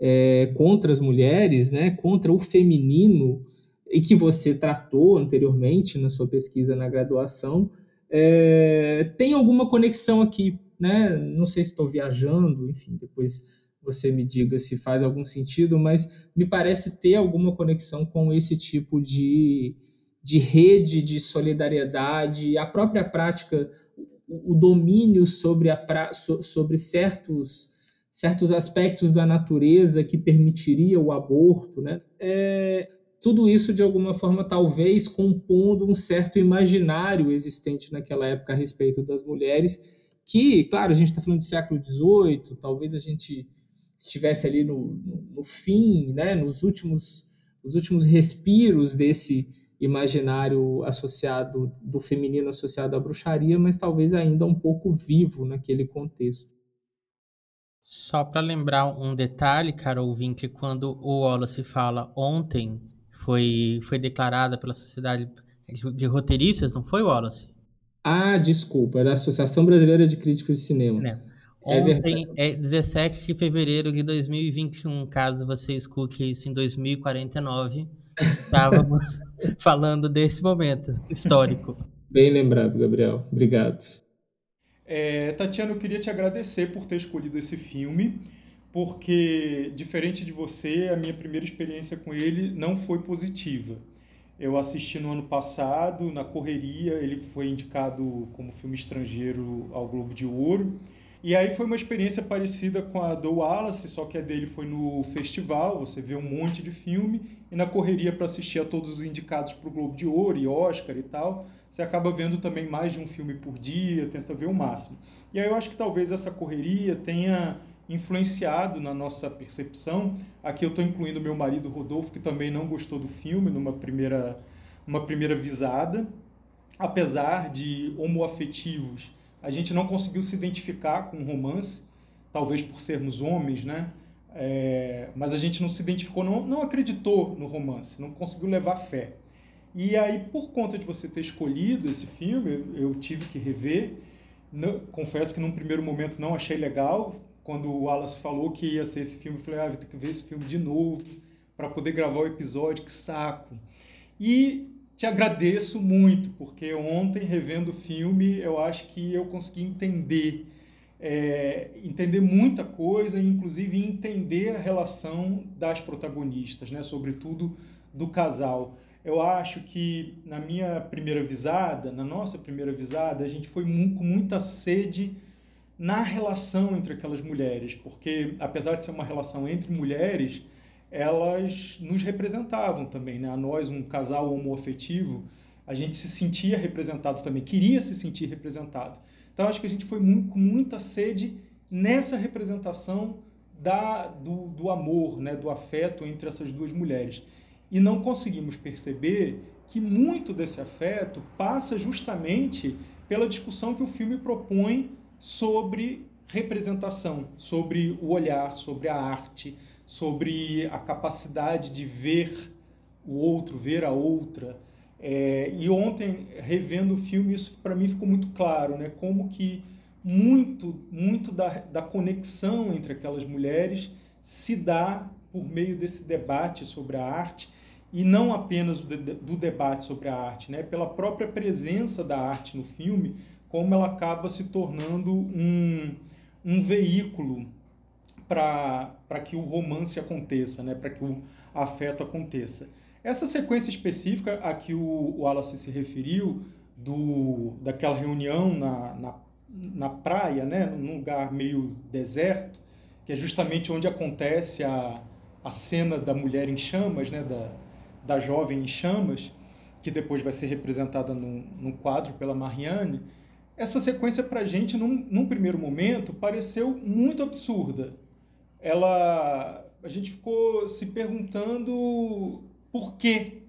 é, contra as mulheres, né, contra o feminino, e que você tratou anteriormente na sua pesquisa na graduação, é, tem alguma conexão aqui, né? Não sei se estou viajando, enfim, depois você me diga se faz algum sentido, mas me parece ter alguma conexão com esse tipo de, de rede de solidariedade, a própria prática, o, domínio sobre, a, sobre certos certos aspectos da natureza que permitiria o aborto, né? É, tudo isso de alguma forma talvez compondo um certo imaginário existente naquela época a respeito das mulheres, que, claro, a gente está falando do século XVIII, talvez a gente estivesse ali no, no, no fim, né, nos últimos, os últimos respiros desse imaginário associado do feminino associado à bruxaria, mas talvez ainda um pouco vivo naquele contexto. Só para lembrar um detalhe, cara ouvinte, quando o Wallace fala ontem, foi, foi declarada pela Sociedade de Roteiristas, não foi, Wallace? Ah, desculpa, é da Associação Brasileira de Críticos de Cinema. É. Ontem é, é 17 de fevereiro de 2021, caso você escute isso em 2049. Estávamos falando desse momento histórico. Bem lembrado, Gabriel. Obrigado. É, Tatiana, eu queria te agradecer por ter escolhido esse filme, porque, diferente de você, a minha primeira experiência com ele não foi positiva. Eu assisti no ano passado, na correria, ele foi indicado como filme estrangeiro ao Globo de Ouro. E aí foi uma experiência parecida com a do Wallace, só que a dele foi no festival, você vê um monte de filme, e na correria para assistir a todos os indicados para o Globo de Ouro e Oscar e tal, você acaba vendo também mais de um filme por dia, tenta ver o máximo. E aí eu acho que talvez essa correria tenha influenciado na nossa percepção. Aqui eu estou incluindo meu marido Rodolfo, que também não gostou do filme numa primeira, uma primeira visada. Apesar de homoafetivos, a gente não conseguiu se identificar com o romance, talvez por sermos homens, né? É, mas a gente não se identificou, não, não acreditou no romance, não conseguiu levar fé. E aí, por conta de você ter escolhido esse filme, eu, tive que rever. Confesso que num primeiro momento não achei legal. Quando o Wallace falou que ia ser esse filme, eu falei, ah, vou ter que ver esse filme de novo para poder gravar o episódio, que saco. E te agradeço muito, porque ontem, revendo o filme, eu acho que eu consegui entender é, entender muita coisa, inclusive entender a relação das protagonistas, né? sobretudo do casal. Eu acho que na minha primeira visada, na nossa primeira visada, a gente foi com muita sede na relação entre aquelas mulheres, porque apesar de ser uma relação entre mulheres, elas nos representavam também, né? A nós, um casal homoafetivo, a gente se sentia representado também, queria se sentir representado. Então, acho que a gente foi muito, com muita sede nessa representação da, do, do amor, né, do afeto entre essas duas mulheres. E não conseguimos perceber que muito desse afeto passa justamente pela discussão que o filme propõe sobre representação, sobre o olhar, sobre a arte, sobre a capacidade de ver o outro, ver a outra, é, e ontem, revendo o filme, isso para mim ficou muito claro, né? Como que muito, muito da, da conexão entre aquelas mulheres se dá por meio desse debate sobre a arte e não apenas do, debate sobre a arte, né? Pela própria presença da arte no filme, como ela acaba se tornando um, um veículo para que o romance aconteça, né? Para que o afeto aconteça. Essa sequência específica a que o Wallace se referiu, do, daquela reunião na, na, na praia, né, num lugar meio deserto, que é justamente onde acontece a, a cena da mulher em chamas, né, da, da jovem em chamas, que depois vai ser representada no, no quadro pela Marianne, essa sequência para a gente, num, num primeiro momento, pareceu muito absurda. Ela, a gente ficou se perguntando por quê?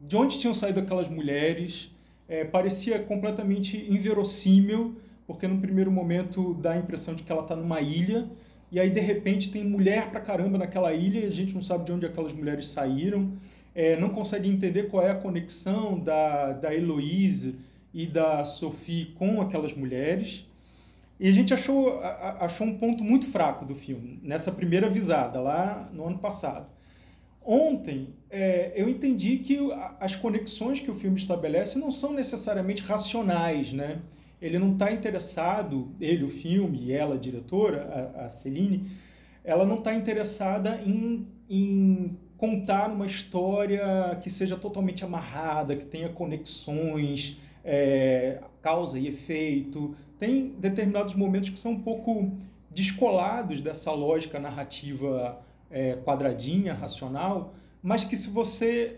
De onde tinham saído aquelas mulheres? É, parecia completamente inverossímil, porque no primeiro momento dá a impressão de que ela está numa ilha, e aí de repente tem mulher pra caramba naquela ilha a gente não sabe de onde aquelas mulheres saíram, é, não consegue entender qual é a conexão da, da Heloise e da Sophie com aquelas mulheres. E a gente achou, achou um ponto muito fraco do filme, nessa primeira visada, lá no ano passado. Ontem, é, eu entendi que as conexões que o filme estabelece não são necessariamente racionais, né? Ele não está interessado, ele, o filme, ela, a diretora, a, a Celine, ela não está interessada em, em contar uma história que seja totalmente amarrada, que tenha conexões, é, causa e efeito. Tem determinados momentos que são um pouco descolados dessa lógica narrativa é, quadradinha, racional, mas que se você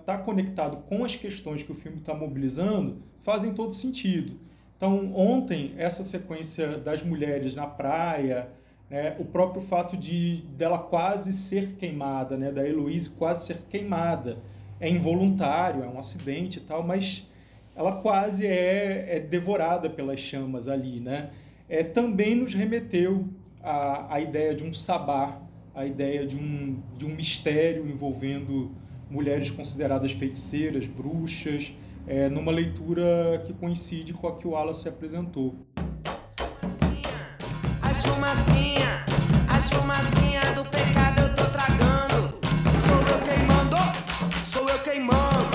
está uh, conectado com as questões que o filme está mobilizando, fazem todo sentido. Então, ontem, essa sequência das mulheres na praia, né, o próprio fato de dela quase ser queimada, né, da Heloíse quase ser queimada, é involuntário, é um acidente e tal, mas ela quase é, é devorada pelas chamas ali, né? É, também nos remeteu à, à ideia de um sabá, a ideia de um, de um mistério envolvendo mulheres consideradas feiticeiras, bruxas, é, numa leitura que coincide com a que o Wallace apresentou. As fumacinha, as fumacinha do pecado eu tô tragando. Sou eu queimando, sou eu queimando,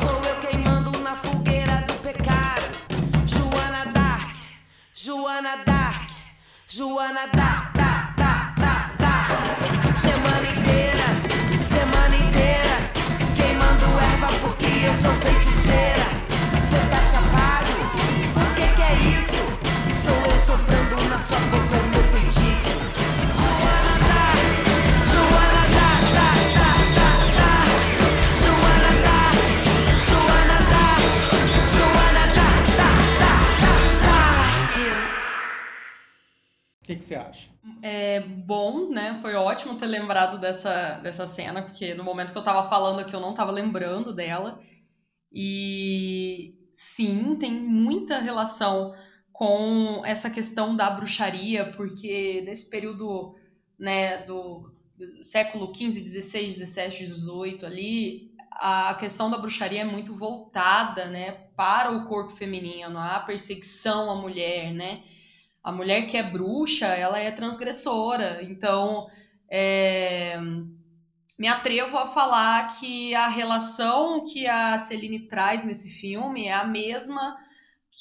sou eu queimando na fogueira do pecado. Joana Dark, Joana Dark, Joana Dark. Que, que você acha? é bom, né? Foi ótimo ter lembrado dessa, dessa cena, porque no momento que eu tava falando aqui eu não tava lembrando dela. E sim, tem muita relação com essa questão da bruxaria, porque nesse período né, do, século XV, XVI, XVII, XVIII ali, a questão da bruxaria é muito voltada né, para o corpo feminino, a perseguição à mulher, né? A mulher que é bruxa, ela é transgressora, então é, me atrevo a falar que a relação que a Celine traz nesse filme é a mesma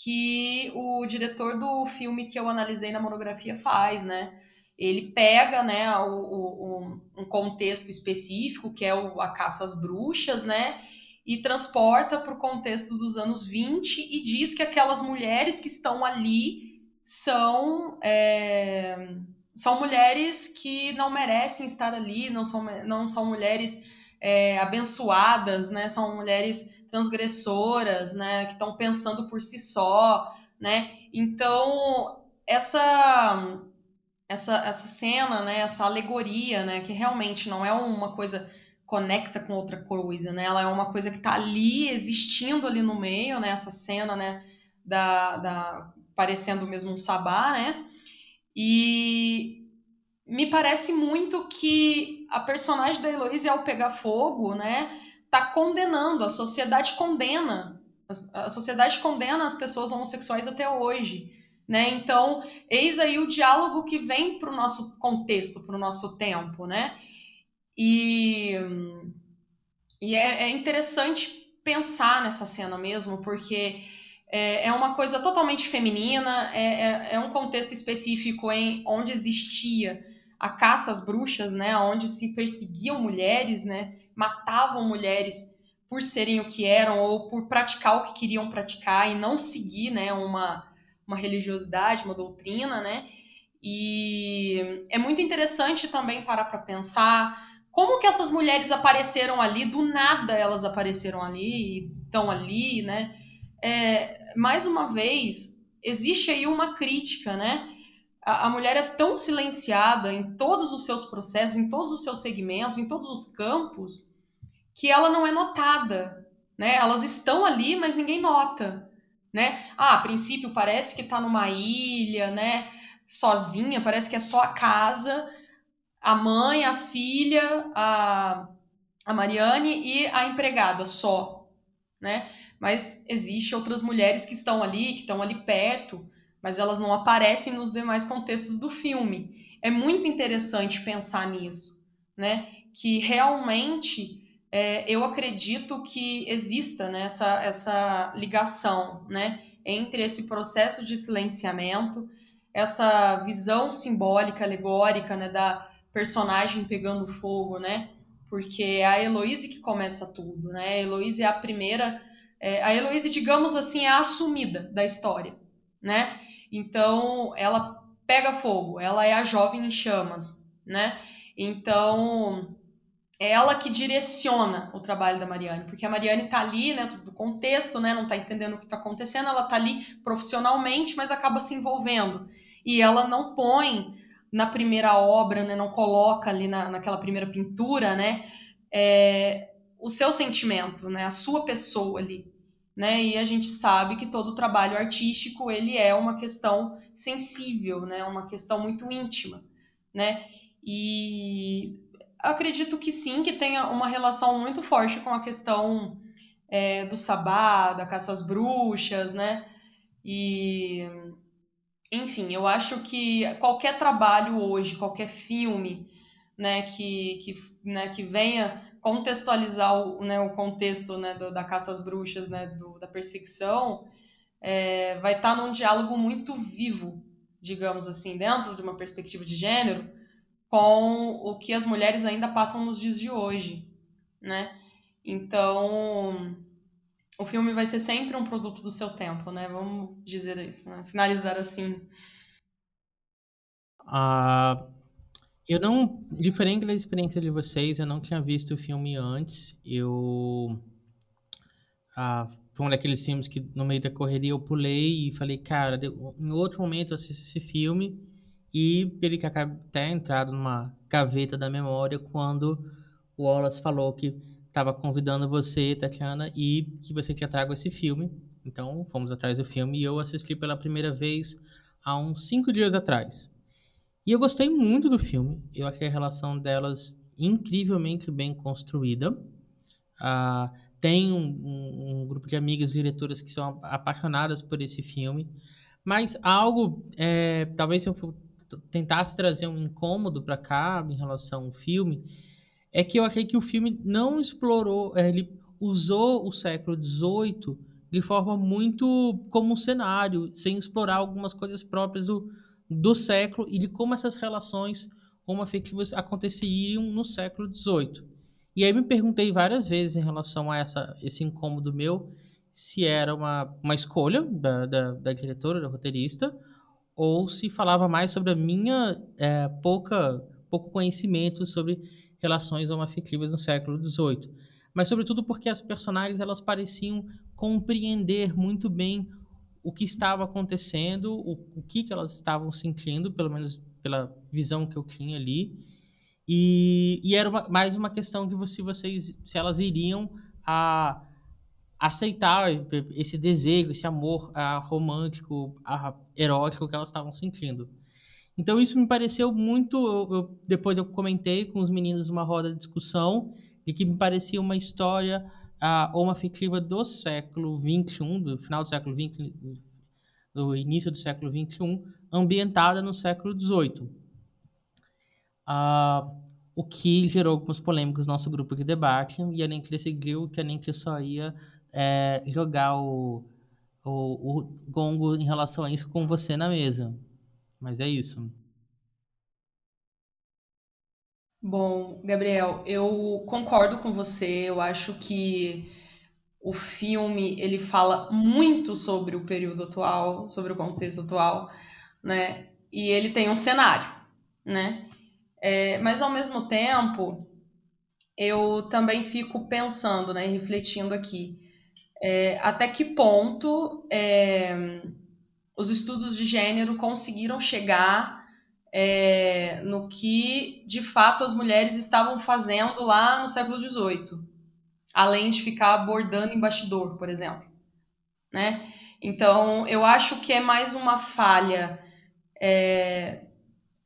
que o diretor do filme que eu analisei na monografia faz, né? Ele pega, né, o, o, um contexto específico, que é o, a caça às bruxas, né, e transporta para o contexto dos anos 20 e diz que aquelas mulheres que estão ali são é, são mulheres que não merecem estar ali, não são, não são mulheres é, abençoadas, né? São mulheres transgressoras, né? Que estão pensando por si só, né? Então essa essa essa cena, né? Essa alegoria, né? Que realmente não é uma coisa conexa com outra coisa, né? Ela é uma coisa que está ali existindo ali no meio, né? Essa cena, né? Da, da parecendo mesmo um sabá, né? E me parece muito que a personagem da Heloísa, ao pegar fogo, né, tá condenando, a sociedade condena, a sociedade condena as pessoas homossexuais até hoje. Né? Então, eis aí o diálogo que vem para o nosso contexto, para o nosso tempo. Né? E, e é, é interessante pensar nessa cena mesmo, porque é, é uma coisa totalmente feminina, é, é, é, um contexto específico em onde existia a caça às bruxas, né, onde se perseguiam mulheres, né, matavam mulheres por serem o que eram ou por praticar o que queriam praticar e não seguir, né, uma, uma religiosidade, uma doutrina, né, e é muito interessante também parar para pensar como que essas mulheres apareceram ali, do nada elas apareceram ali, estão ali, né, é, mais uma vez, existe aí uma crítica, né? A, a, mulher é tão silenciada em todos os seus processos, em todos os seus segmentos, em todos os campos, que ela não é notada, né? Elas estão ali, mas ninguém nota, né? Ah, a princípio parece que está numa ilha, né? Sozinha, parece que é só a casa, a mãe, a filha, a, a Mariane e a empregada só, né? mas existe outras mulheres que estão ali, que estão ali perto, mas elas não aparecem nos demais contextos do filme. É muito interessante pensar nisso, né? Que realmente é, eu acredito que exista né, essa, essa ligação, né? Entre esse processo de silenciamento, essa visão simbólica, alegórica, né, da personagem pegando fogo, né? Porque é a Heloíse que começa tudo, né? A Heloíse é a primeira é, a Heloísa, digamos assim, é a assumida da história, né? Então, ela pega fogo, ela é a jovem em chamas, né? Então, é ela que direciona o trabalho da Mariane, porque a Mariane está ali, né, do contexto, né, não está entendendo o que está acontecendo, ela está ali profissionalmente, mas acaba se envolvendo. E ela não põe na primeira obra, né, não coloca ali na, naquela primeira pintura, né, é, o seu sentimento, né, a sua pessoa ali né? E a gente sabe que todo trabalho artístico ele é uma questão sensível, né? Uma questão muito íntima, né? E acredito que sim, que tenha uma relação muito forte com a questão é, do sabá, da caça às bruxas, né? E enfim, eu acho que qualquer trabalho hoje, qualquer filme, né, que, que, né, que venha contextualizar o, né, o contexto né, do, da caça às bruxas, né, do, da perseguição, é, vai estar tá num diálogo muito vivo, digamos assim, dentro de uma perspectiva de gênero, com o que as mulheres ainda passam nos dias de hoje, né? Então, o filme vai ser sempre um produto do seu tempo, né? Vamos dizer isso, né? Finalizar assim. Ah, eu não, diferente da experiência de vocês, eu não tinha visto o filme antes. Eu ah, foi um daqueles filmes que no meio da correria eu pulei e falei, cara, em outro momento eu assisto esse filme e ele que acaba até entrado numa gaveta da memória quando o Wallace falou que estava convidando você, Tatiana, e que você tinha trago esse filme. Então, fomos atrás do filme e eu assisti pela primeira vez há uns cinco dias atrás. E eu gostei muito do filme. Eu achei a relação delas incrivelmente bem construída. Uh, tem um, um, um, grupo de amigas diretoras que são apaixonadas por esse filme. Mas algo, é, talvez se eu tentasse trazer um incômodo para cá em relação ao filme, é que eu achei que o filme não explorou, é, ele usou o século XVIII de forma muito como um cenário, sem explorar algumas coisas próprias do, do século e de como essas relações homoafetivas aconteceriam no século XVIII. E aí me perguntei várias vezes em relação a essa, esse incômodo meu, se era uma, uma escolha da, da, da diretora, da roteirista, ou se falava mais sobre a minha é, pouca pouco conhecimento sobre relações homoafetivas no século XVIII. Mas sobretudo porque as personagens elas pareciam compreender muito bem o que estava acontecendo, o, o que, que elas estavam sentindo, pelo menos pela visão que eu tinha ali. E, e era uma, mais uma questão de se vocês se elas iriam a aceitar esse desejo, esse amor a, romântico, a, erótico que elas estavam sentindo. Então isso me pareceu muito. Eu, eu, depois eu comentei com os meninos numa roda de discussão de que me parecia uma história uh, uma fictiva do século XXI, do final do século XX, do início do século XXI, ambientada no século XVIII. Ah, o que gerou algumas polêmicas no nosso grupo de debate, e a Nenk decidiu que a Nenk só ia é, jogar o, o, o gongo em relação a isso com você na mesa. Mas é isso. Bom, Gabriel, eu concordo com você. Eu acho que o filme ele fala muito sobre o período atual, sobre o contexto atual, né? E ele tem um cenário, né? É, mas ao mesmo tempo, eu também fico pensando, né, refletindo aqui, é, até que ponto é, os estudos de gênero conseguiram chegar é, no que de fato as mulheres estavam fazendo lá no século XVIII, além de ficar abordando em bastidor, por exemplo, né? Então eu acho que é mais uma falha é,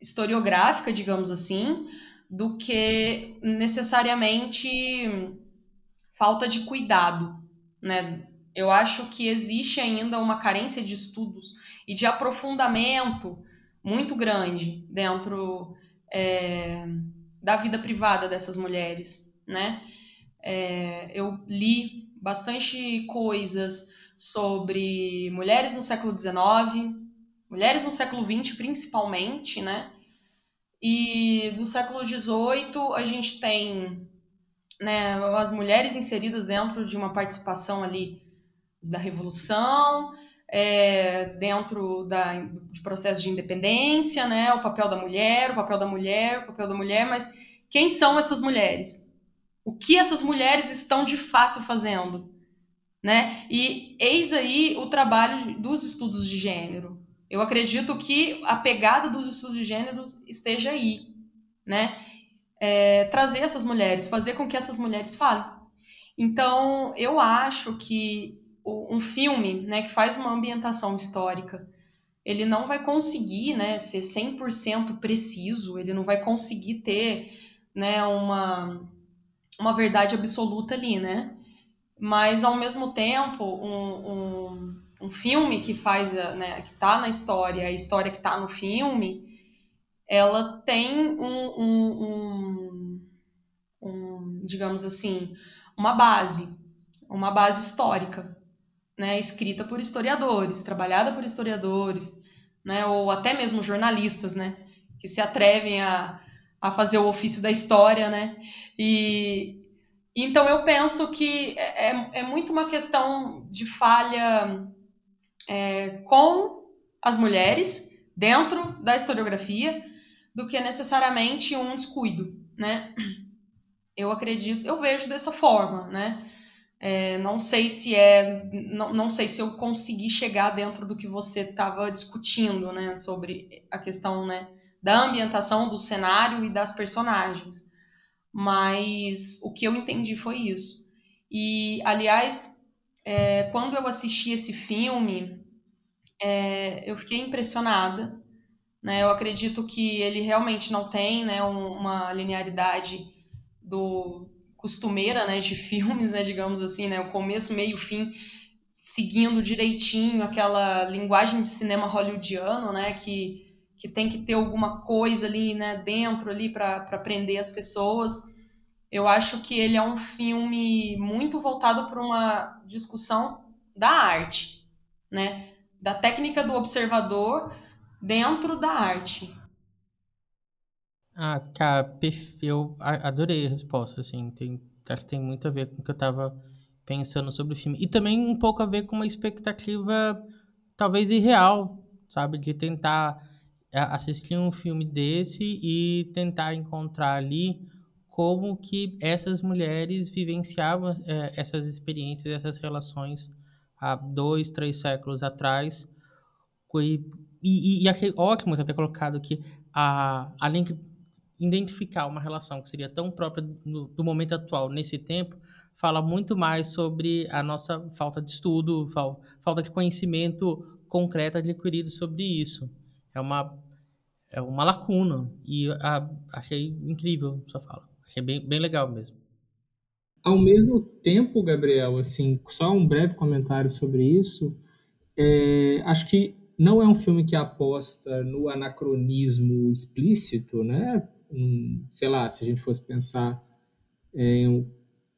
historiográfica, digamos assim, do que necessariamente falta de cuidado, né? Eu acho que existe ainda uma carência de estudos e de aprofundamento muito grande dentro é, da vida privada dessas mulheres, né? É, eu li bastante coisas sobre mulheres no século XIX, mulheres no século XX principalmente, né? E do século XVIII a gente tem né, as mulheres inseridas dentro de uma participação ali da revolução, é, dentro da, do processo de independência, né, o papel da mulher, o papel da mulher, o papel da mulher, mas quem são essas mulheres? O que essas mulheres estão de fato fazendo? Né? E eis aí o trabalho dos estudos de gênero. Eu acredito que a pegada dos estudos de gênero esteja aí, né? É, trazer essas mulheres, fazer com que essas mulheres falem. Então, eu acho que um filme né, que faz uma ambientação histórica, ele não vai conseguir né, ser 100% preciso, ele não vai conseguir ter né, uma, uma verdade absoluta ali, né? Mas, ao mesmo tempo, um, um, um filme que faz, né, que está na história, a história que está no filme, ela tem um, um, um, digamos assim, uma base, uma base histórica, né, escrita por historiadores, trabalhada por historiadores, né, ou até mesmo jornalistas, né, que se atrevem a, a fazer o ofício da história, né, e então eu penso que é, é, é muito uma questão de falha é, com as mulheres dentro da historiografia do que necessariamente um descuido, né? Eu acredito, eu vejo dessa forma, né? É, não sei se é, não, não sei se eu consegui chegar dentro do que você estava discutindo, né? Sobre a questão, né? da ambientação, do cenário e das personagens. Mas o que eu entendi foi isso. E, aliás, é, quando eu assisti esse filme, é, eu fiquei impressionada. Né? Eu acredito que ele realmente não tem né, uma linearidade do costumeira né, de filmes, né, digamos assim, né, o começo, meio, fim, seguindo direitinho aquela linguagem de cinema hollywoodiano, né, que, que tem que ter alguma coisa ali né, dentro ali para prender as pessoas. Eu acho que ele é um filme muito voltado para uma discussão da arte, né, da técnica do observador dentro da arte. Ah, cara, eu adorei a resposta, assim, tem, acho que tem muito a ver com o que eu tava pensando sobre o filme. E também um pouco a ver com uma expectativa talvez irreal, sabe? De tentar assistir um filme desse e tentar encontrar ali como que essas mulheres vivenciavam é, essas experiências, essas relações há dois, três séculos atrás. E, e, e achei ótimo você ter colocado que, a, além de identificar uma relação que seria tão própria do, do momento atual, nesse tempo, fala muito mais sobre a nossa falta de estudo, fal, falta de conhecimento concreto adquirido sobre isso. É uma, é uma lacuna. E a, achei incrível sua fala. Achei bem, bem legal mesmo. Ao mesmo tempo, Gabriel, assim, só um breve comentário sobre isso. É, acho que não é um filme que aposta no anacronismo explícito, né? Um, sei lá, se a gente fosse pensar é, em,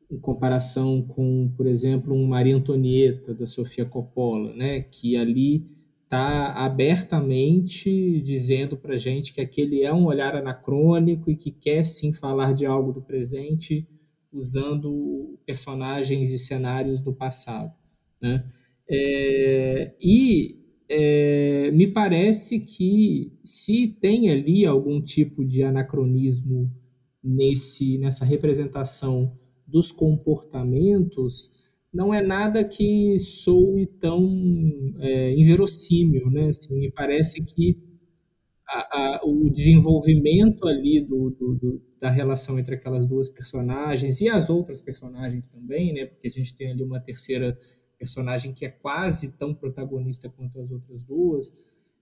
em, comparação com, por exemplo, um Maria Antonieta da Sofia Coppola, né? Que ali está abertamente dizendo para gente que aquele é um olhar anacrônico e que quer sim falar de algo do presente usando personagens e cenários do passado, né? É, e é, me parece que se tem ali algum tipo de anacronismo nesse nessa representação dos comportamentos, não é nada que soe tão é, inverossímil, né? Assim, me parece que a, a, o desenvolvimento ali do, do, do, da relação entre aquelas duas personagens e as outras personagens também, né? Porque a gente tem ali uma terceira personagem que é quase tão protagonista quanto as outras duas.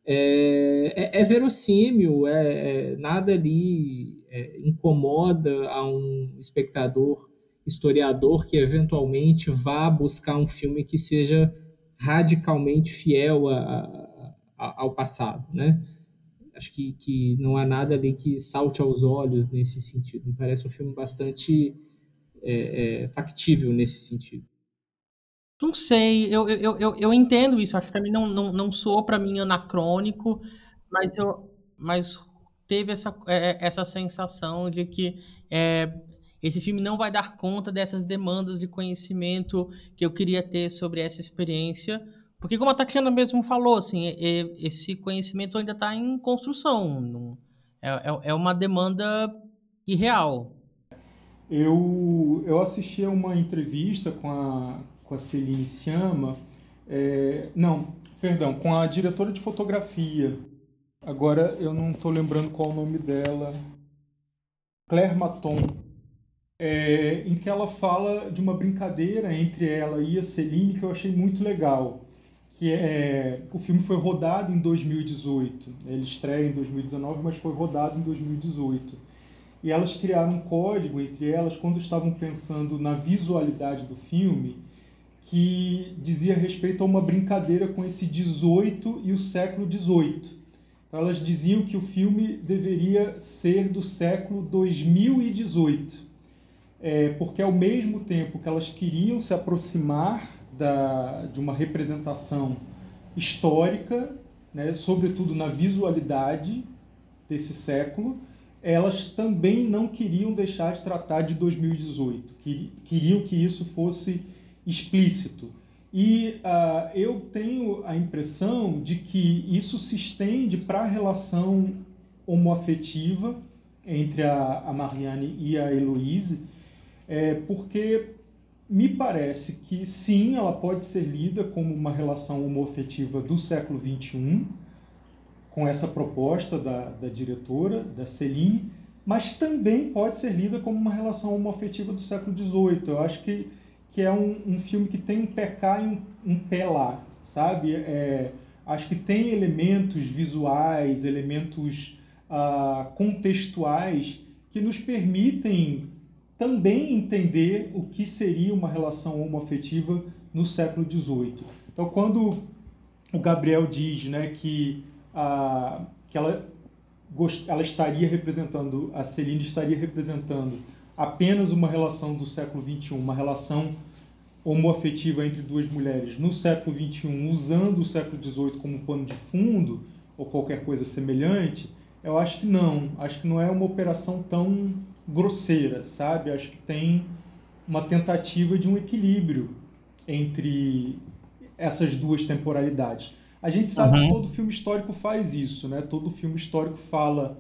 É, é, é verossímil, é, é nada ali é, incomoda a um espectador historiador que eventualmente vá buscar um filme que seja radicalmente fiel a, a, ao passado, né? Acho que, que não há nada ali que salte aos olhos nesse sentido. Me parece um filme bastante é, é, factível nesse sentido. Não sei, eu, eu, eu, eu entendo isso. Acho que também não, não, não soou para mim anacrônico, mas eu mas teve essa, é, essa sensação de que é, esse filme não vai dar conta dessas demandas de conhecimento que eu queria ter sobre essa experiência, porque como a Tatiana mesmo falou, assim, esse conhecimento ainda está em construção, é, é, é uma demanda irreal. Eu, eu assisti a uma entrevista com a, com a Celine Sciamma, é, não, perdão, com a diretora de fotografia. Agora eu não estou lembrando qual o nome dela. Claire Maton é, em que ela fala de uma brincadeira entre ela e a Celine que eu achei muito legal. Que é, o filme foi rodado em 2018. Ele estreia em 2019, mas foi rodado em 2018. E elas criaram um código entre elas quando estavam pensando na visualidade do filme, que dizia respeito a uma brincadeira com esse 18 e o século 18. Então elas diziam que o filme deveria ser do século 2018 é, porque ao mesmo tempo que elas queriam se aproximar da, de uma representação histórica, né, sobretudo na visualidade desse século, elas também não queriam deixar de tratar de 2018, queriam que isso fosse explícito. E uh, eu tenho a impressão de que isso se estende para a relação homoafetiva entre a, a Marianne e a Heloise, é, porque me parece que sim, ela pode ser lida como uma relação homoafetiva do século XXI, com essa proposta da, da diretora, da Celine, mas também pode ser lida como uma relação homoafetiva do século XVIII. Eu acho que, que é um, um filme que tem um pé cá e um, um pé lá, sabe? É, acho que tem elementos visuais, elementos ah, contextuais que nos permitem também entender o que seria uma relação homoafetiva no século XVIII. Então, quando o Gabriel diz né, que, a, que ela, ela estaria representando, a Celine estaria representando apenas uma relação do século XXI, uma relação homoafetiva entre duas mulheres no século XXI, usando o século XVIII como pano de fundo, ou qualquer coisa semelhante, eu acho que não. Acho que não é uma operação tão grosseira, sabe? Acho que tem uma tentativa de um equilíbrio entre essas duas temporalidades. A gente sabe uhum. que todo filme histórico faz isso, né? Todo filme histórico fala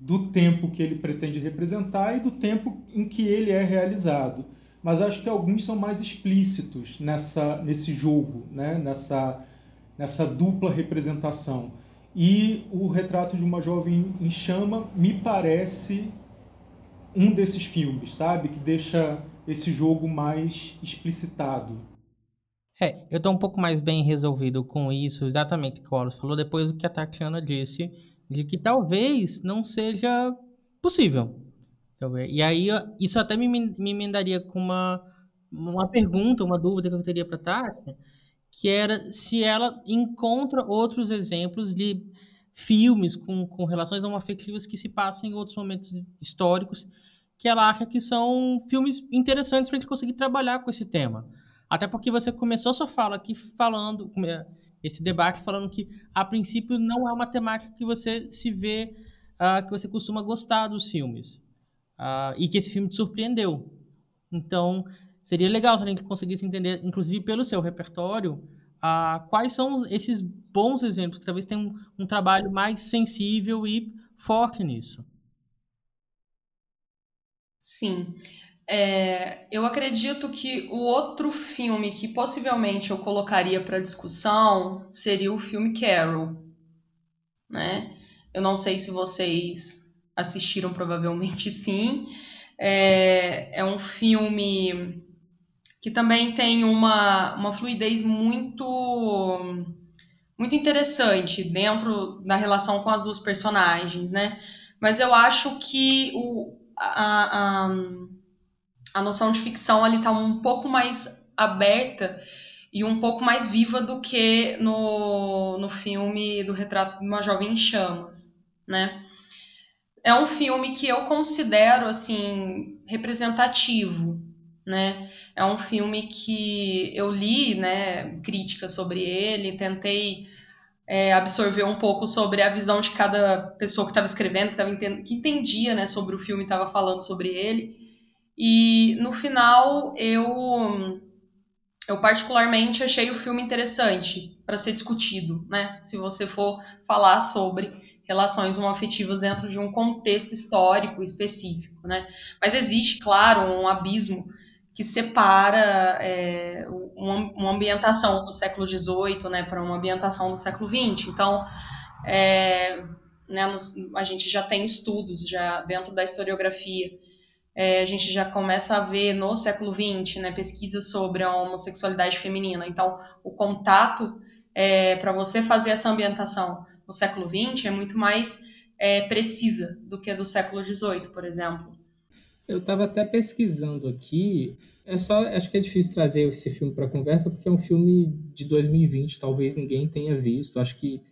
do tempo que ele pretende representar e do tempo em que ele é realizado. Mas acho que alguns são mais explícitos nessa, nesse jogo, né? nessa, nessa dupla representação. E o retrato de uma jovem em chama me parece um desses filmes, sabe? Que deixa esse jogo mais explicitado. É, eu tô um pouco mais bem resolvido com isso, exatamente o que o Wallace falou, depois do que a Tatiana disse, de que talvez não seja possível. E aí, isso até me, me emendaria com uma, uma pergunta, uma dúvida que eu teria para Tati, que era se ela encontra outros exemplos de filmes com, com relações homoafetivas que se passam em outros momentos históricos que ela acha que são filmes interessantes para a gente conseguir trabalhar com esse tema. Até porque você começou sua fala aqui falando, esse debate falando que, a princípio, não é uma temática que você se vê, uh, que você costuma gostar dos filmes. Uh, e que esse filme te surpreendeu. Então, seria legal a gente conseguisse entender, inclusive pelo seu repertório, uh, quais são esses bons exemplos, que talvez tenham um, um trabalho mais sensível e forte nisso. Sim. É, eu acredito que o outro filme que possivelmente eu colocaria para discussão seria o filme Carol. Né? Eu não sei se vocês assistiram, provavelmente sim. É, é um filme que também tem uma, uma fluidez muito muito interessante dentro da relação com as duas personagens, né? Mas eu acho que o, a, a a noção de ficção ali está um pouco mais aberta e um pouco mais viva do que no, no filme do Retrato de uma Jovem em Chamas, né? É um filme que eu considero, assim, representativo, né? É um filme que eu li, né, críticas sobre ele, tentei é, absorver um pouco sobre a visão de cada pessoa que estava escrevendo, que, tava que entendia, né, sobre o filme, estava falando sobre ele. E no final eu eu particularmente achei o filme interessante para ser discutido, né? Se você for falar sobre relações homoafetivas dentro de um contexto histórico específico, né? Mas existe, claro, um abismo que separa é, uma, ambientação do século XVIII, né, para uma ambientação do século XX. Então, é, né, a gente já tem estudos já dentro da historiografia é, a gente já começa a ver no século XX né, pesquisas sobre a homossexualidade feminina. Então, o contato é, para você fazer essa ambientação no século XX é muito mais é, precisa do que do século XVIII, por exemplo. Eu estava até pesquisando aqui. É só, acho que é difícil trazer esse filme para conversa porque é um filme de 2020, talvez ninguém tenha visto. Acho que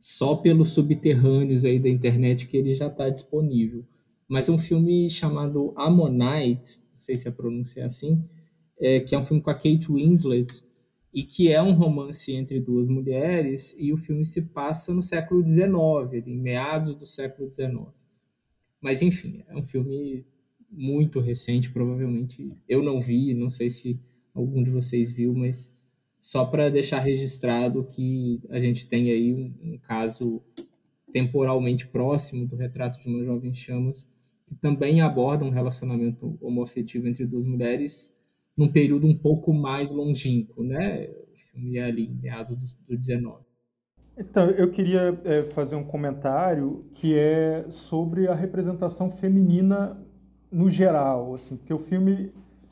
só pelos subterrâneos aí da internet que ele já está disponível mas é um filme chamado Ammonite, não sei se a pronúncia é assim, é, que é um filme com a Kate Winslet, e que é um romance entre duas mulheres, e o filme se passa no século XIX, em meados do século XIX. Mas, enfim, é um filme muito recente, provavelmente eu não vi, não sei se algum de vocês viu, mas só para deixar registrado que a gente tem aí um, um caso temporalmente próximo do retrato de uma jovem chamas que também aborda um relacionamento homoafetivo entre duas mulheres num período um pouco mais longínquo, né? O filme é ali, meados do, do 19. Então, eu queria é, fazer um comentário que é sobre a representação feminina no geral, assim, porque o filme,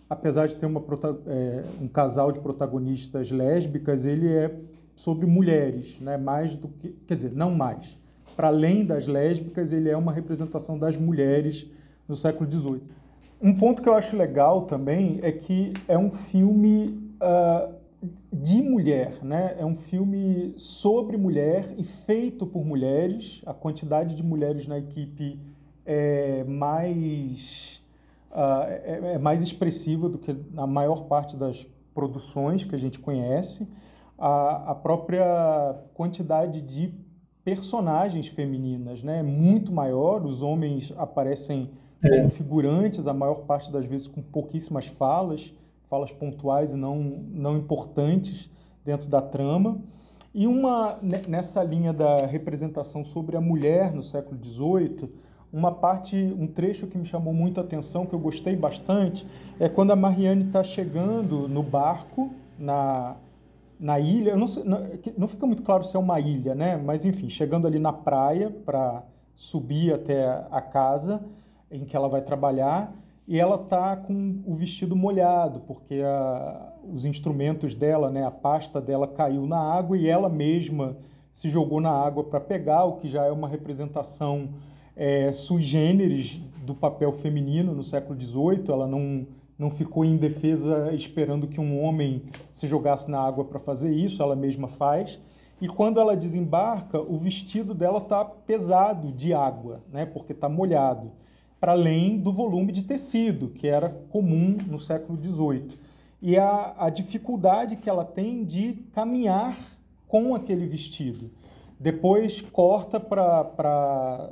apesar de ter uma, é, um casal de protagonistas lésbicas, ele é sobre mulheres, né? Mais do que, quer dizer, não mais. Para além das lésbicas, ele é uma representação das mulheres no século XVIII. Um ponto que eu acho legal também é que é um filme uh, de mulher, né? É um filme sobre mulher e feito por mulheres. A quantidade de mulheres na equipe é mais uh, é, é, mais expressiva do que na maior parte das produções que a gente conhece. A, a própria quantidade de personagens femininas, né? Muito maior. Os homens aparecem é. como figurantes, a maior parte das vezes com pouquíssimas falas falas pontuais e não, não importantes dentro da trama. E uma nessa linha da representação sobre a mulher no século XVIII, uma parte, um trecho que me chamou muita atenção, que eu gostei bastante, é quando a Marianne está chegando no barco na, na ilha. Não, sei, não, não, fica muito claro se é uma ilha, né? Mas enfim, chegando ali na praia para subir até a casa em que ela vai trabalhar e ela tá com o vestido molhado, porque a, os instrumentos dela, né, a pasta dela caiu na água e ela mesma se jogou na água para pegar, o que já é uma representação é, sui generis do papel feminino no século XVIII. Ela não, não ficou em defesa esperando que um homem se jogasse na água para fazer isso, ela mesma faz. E quando ela desembarca, o vestido dela está pesado de água, né, porque está molhado para além do volume de tecido, que era comum no século XVIII. E a, a dificuldade que ela tem de caminhar com aquele vestido. Depois corta para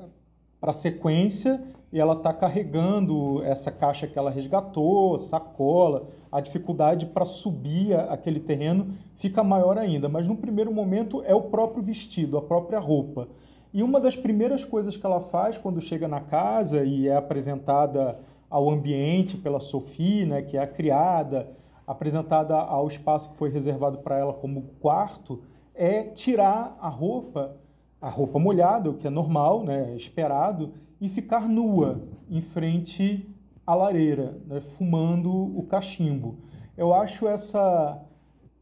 a sequência e ela está carregando essa caixa que ela resgatou, sacola. A dificuldade para subir aquele terreno fica maior ainda. Mas no primeiro momento é o próprio vestido, a própria roupa. E uma das primeiras coisas que ela faz quando chega na casa e é apresentada ao ambiente pela Sophie, né, que é a criada, apresentada ao espaço que foi reservado para ela como quarto, é tirar a roupa, a roupa molhada, o que é normal, né, esperado, e ficar nua em frente à lareira, né, fumando o cachimbo. Eu acho essa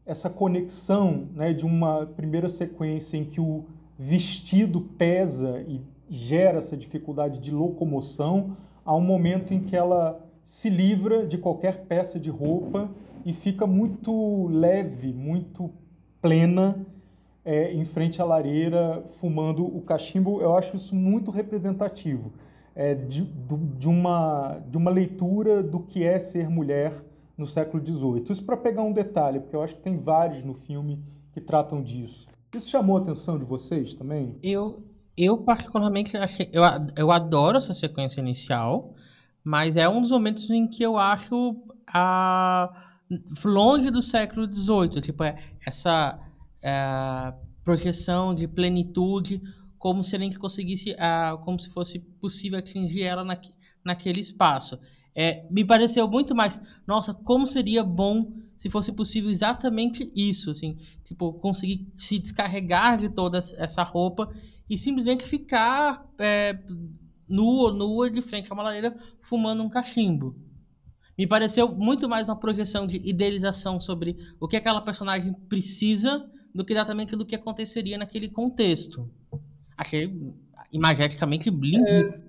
essa conexão né, de uma primeira sequência em que o vestido pesa e gera essa dificuldade de locomoção, há um momento em que ela se livra de qualquer peça de roupa e fica muito leve, muito plena é, em frente à lareira, fumando o cachimbo. Eu acho isso muito representativo é, de, de, uma, de uma leitura do que é ser mulher no século XVIII. Isso para pegar um detalhe, porque eu acho que tem vários no filme que tratam disso. Isso chamou a atenção de vocês também? Eu, eu particularmente achei. Eu, eu adoro essa sequência inicial, mas é um dos momentos em que eu acho a, longe do século XVIII. Tipo, é, essa é, projeção de plenitude, como se a gente conseguisse. Uh, como se fosse possível atingir ela na, naquele espaço. É, me pareceu muito mais. Nossa, como seria bom se fosse possível exatamente isso, assim, tipo, conseguir se descarregar de toda essa roupa e simplesmente ficar é, nua, nua de frente a uma lareira fumando um cachimbo. Me pareceu muito mais uma projeção de idealização sobre o que aquela personagem precisa do que exatamente do que aconteceria naquele contexto. Achei imageticamente lindo. É,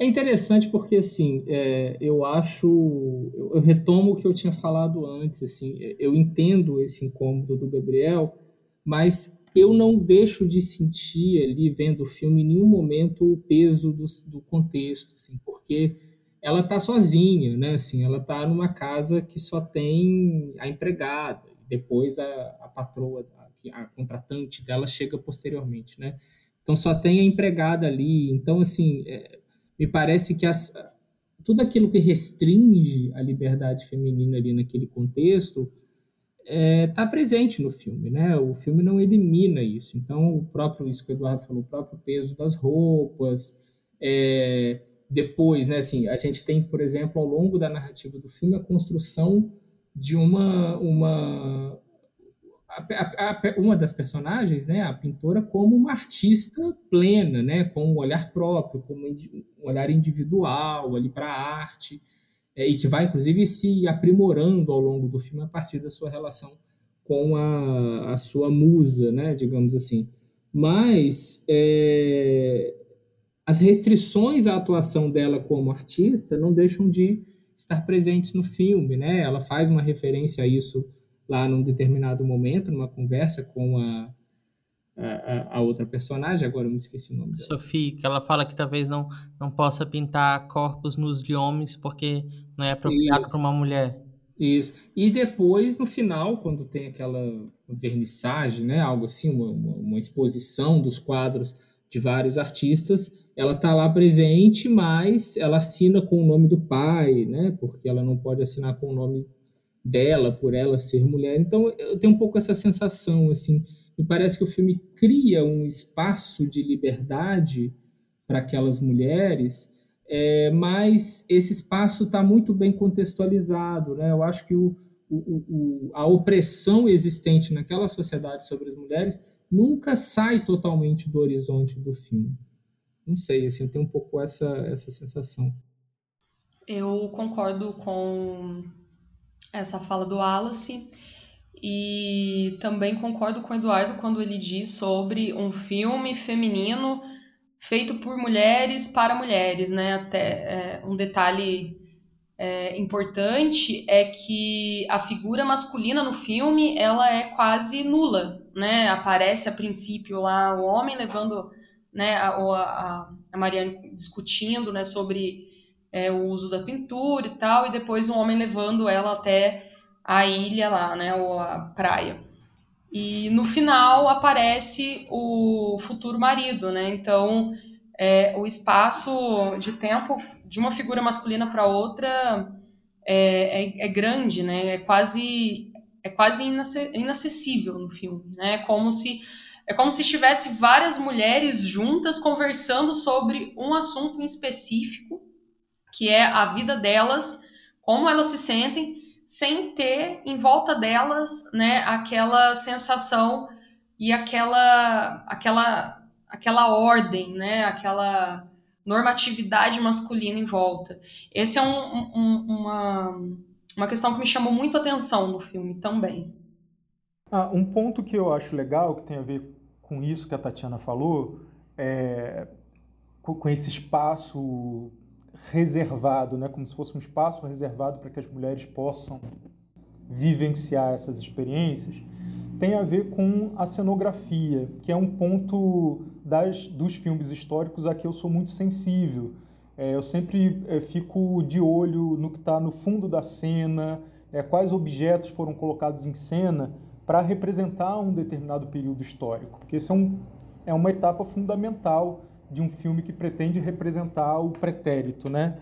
é interessante porque, assim, é, eu acho, eu, eu, retomo o que eu tinha falado antes, assim, eu entendo esse incômodo do Gabriel, mas eu não deixo de sentir ali, vendo o filme, em nenhum momento o peso do, do contexto, assim, porque ela está sozinha, né, assim, ela está numa casa que só tem a empregada, depois a, a patroa, a, contratante dela chega posteriormente, né, então só tem a empregada ali, então, assim... É, me parece que as, tudo aquilo que restringe a liberdade feminina ali naquele contexto está é, tá presente no filme, né? O filme não elimina isso. Então, o próprio, isso que o Eduardo falou, o próprio peso das roupas, é, depois, né? Assim, a gente tem, por exemplo, ao longo da narrativa do filme, a construção de uma, uma a, a, uma das personagens, né, a pintora, como uma artista plena, né, com um olhar próprio, com um olhar individual ali para a arte, é, e que vai, inclusive, se aprimorando ao longo do filme a partir da sua relação com a, a sua musa, né, digamos assim. Mas é, as restrições à atuação dela como artista não deixam de estar presentes no filme, né? Ela faz uma referência a isso lá num determinado momento, numa conversa com a, a, a, outra personagem, agora eu me esqueci o nome dela. Sophie, que ela fala que talvez não, não possa pintar corpos nos de homens porque não é apropriado para uma mulher. Isso. E depois, no final, quando tem aquela vernissagem, né, algo assim, uma, uma exposição dos quadros de vários artistas, ela está lá presente, mas ela assina com o nome do pai, né? Porque ela não pode assinar com o nome dela, por ela ser mulher. Então, eu tenho um pouco essa sensação, assim, me parece que o filme cria um espaço de liberdade para aquelas mulheres, é, mas esse espaço está muito bem contextualizado, né? Eu acho que o, o, o, a opressão existente naquela sociedade sobre as mulheres nunca sai totalmente do horizonte do filme não sei, assim, eu tenho um pouco essa, essa sensação. Eu concordo com essa fala do Wallace e também concordo com o Eduardo quando ele diz sobre um filme feminino feito por mulheres para mulheres, né? Até é, um detalhe é, importante é que a figura masculina no filme ela é quase nula, né? Aparece a princípio lá o homem levando né, a, a, a Mariane discutindo né, sobre é, o uso da pintura e tal, e depois o homem levando ela até a ilha lá, né, ou a praia. E no final aparece o futuro marido, né? Então é, o espaço de tempo de uma figura masculina para outra é, é, é, grande, né? É quase é quase inacessível no filme, né? Como se é como se estivesse várias mulheres juntas conversando sobre um assunto em específico, que é a vida delas, como elas se sentem, sem ter em volta delas, né, aquela sensação e aquela aquela aquela ordem, né, aquela normatividade masculina em volta. Esse é um, um, uma uma questão que me chamou muito a atenção no filme também. Ah, um ponto que eu acho legal, que tem a ver com isso que a Tatiana falou, é, com esse espaço reservado, né, como se fosse um espaço reservado para que as mulheres possam vivenciar essas experiências, tem a ver com a cenografia, que é um ponto das, dos filmes históricos a que eu sou muito sensível. É, eu sempre é, fico de olho no que está no fundo da cena, é, quais objetos foram colocados em cena, para representar um determinado período histórico, porque isso é, um, é uma etapa fundamental de um filme que pretende representar o pretérito, né?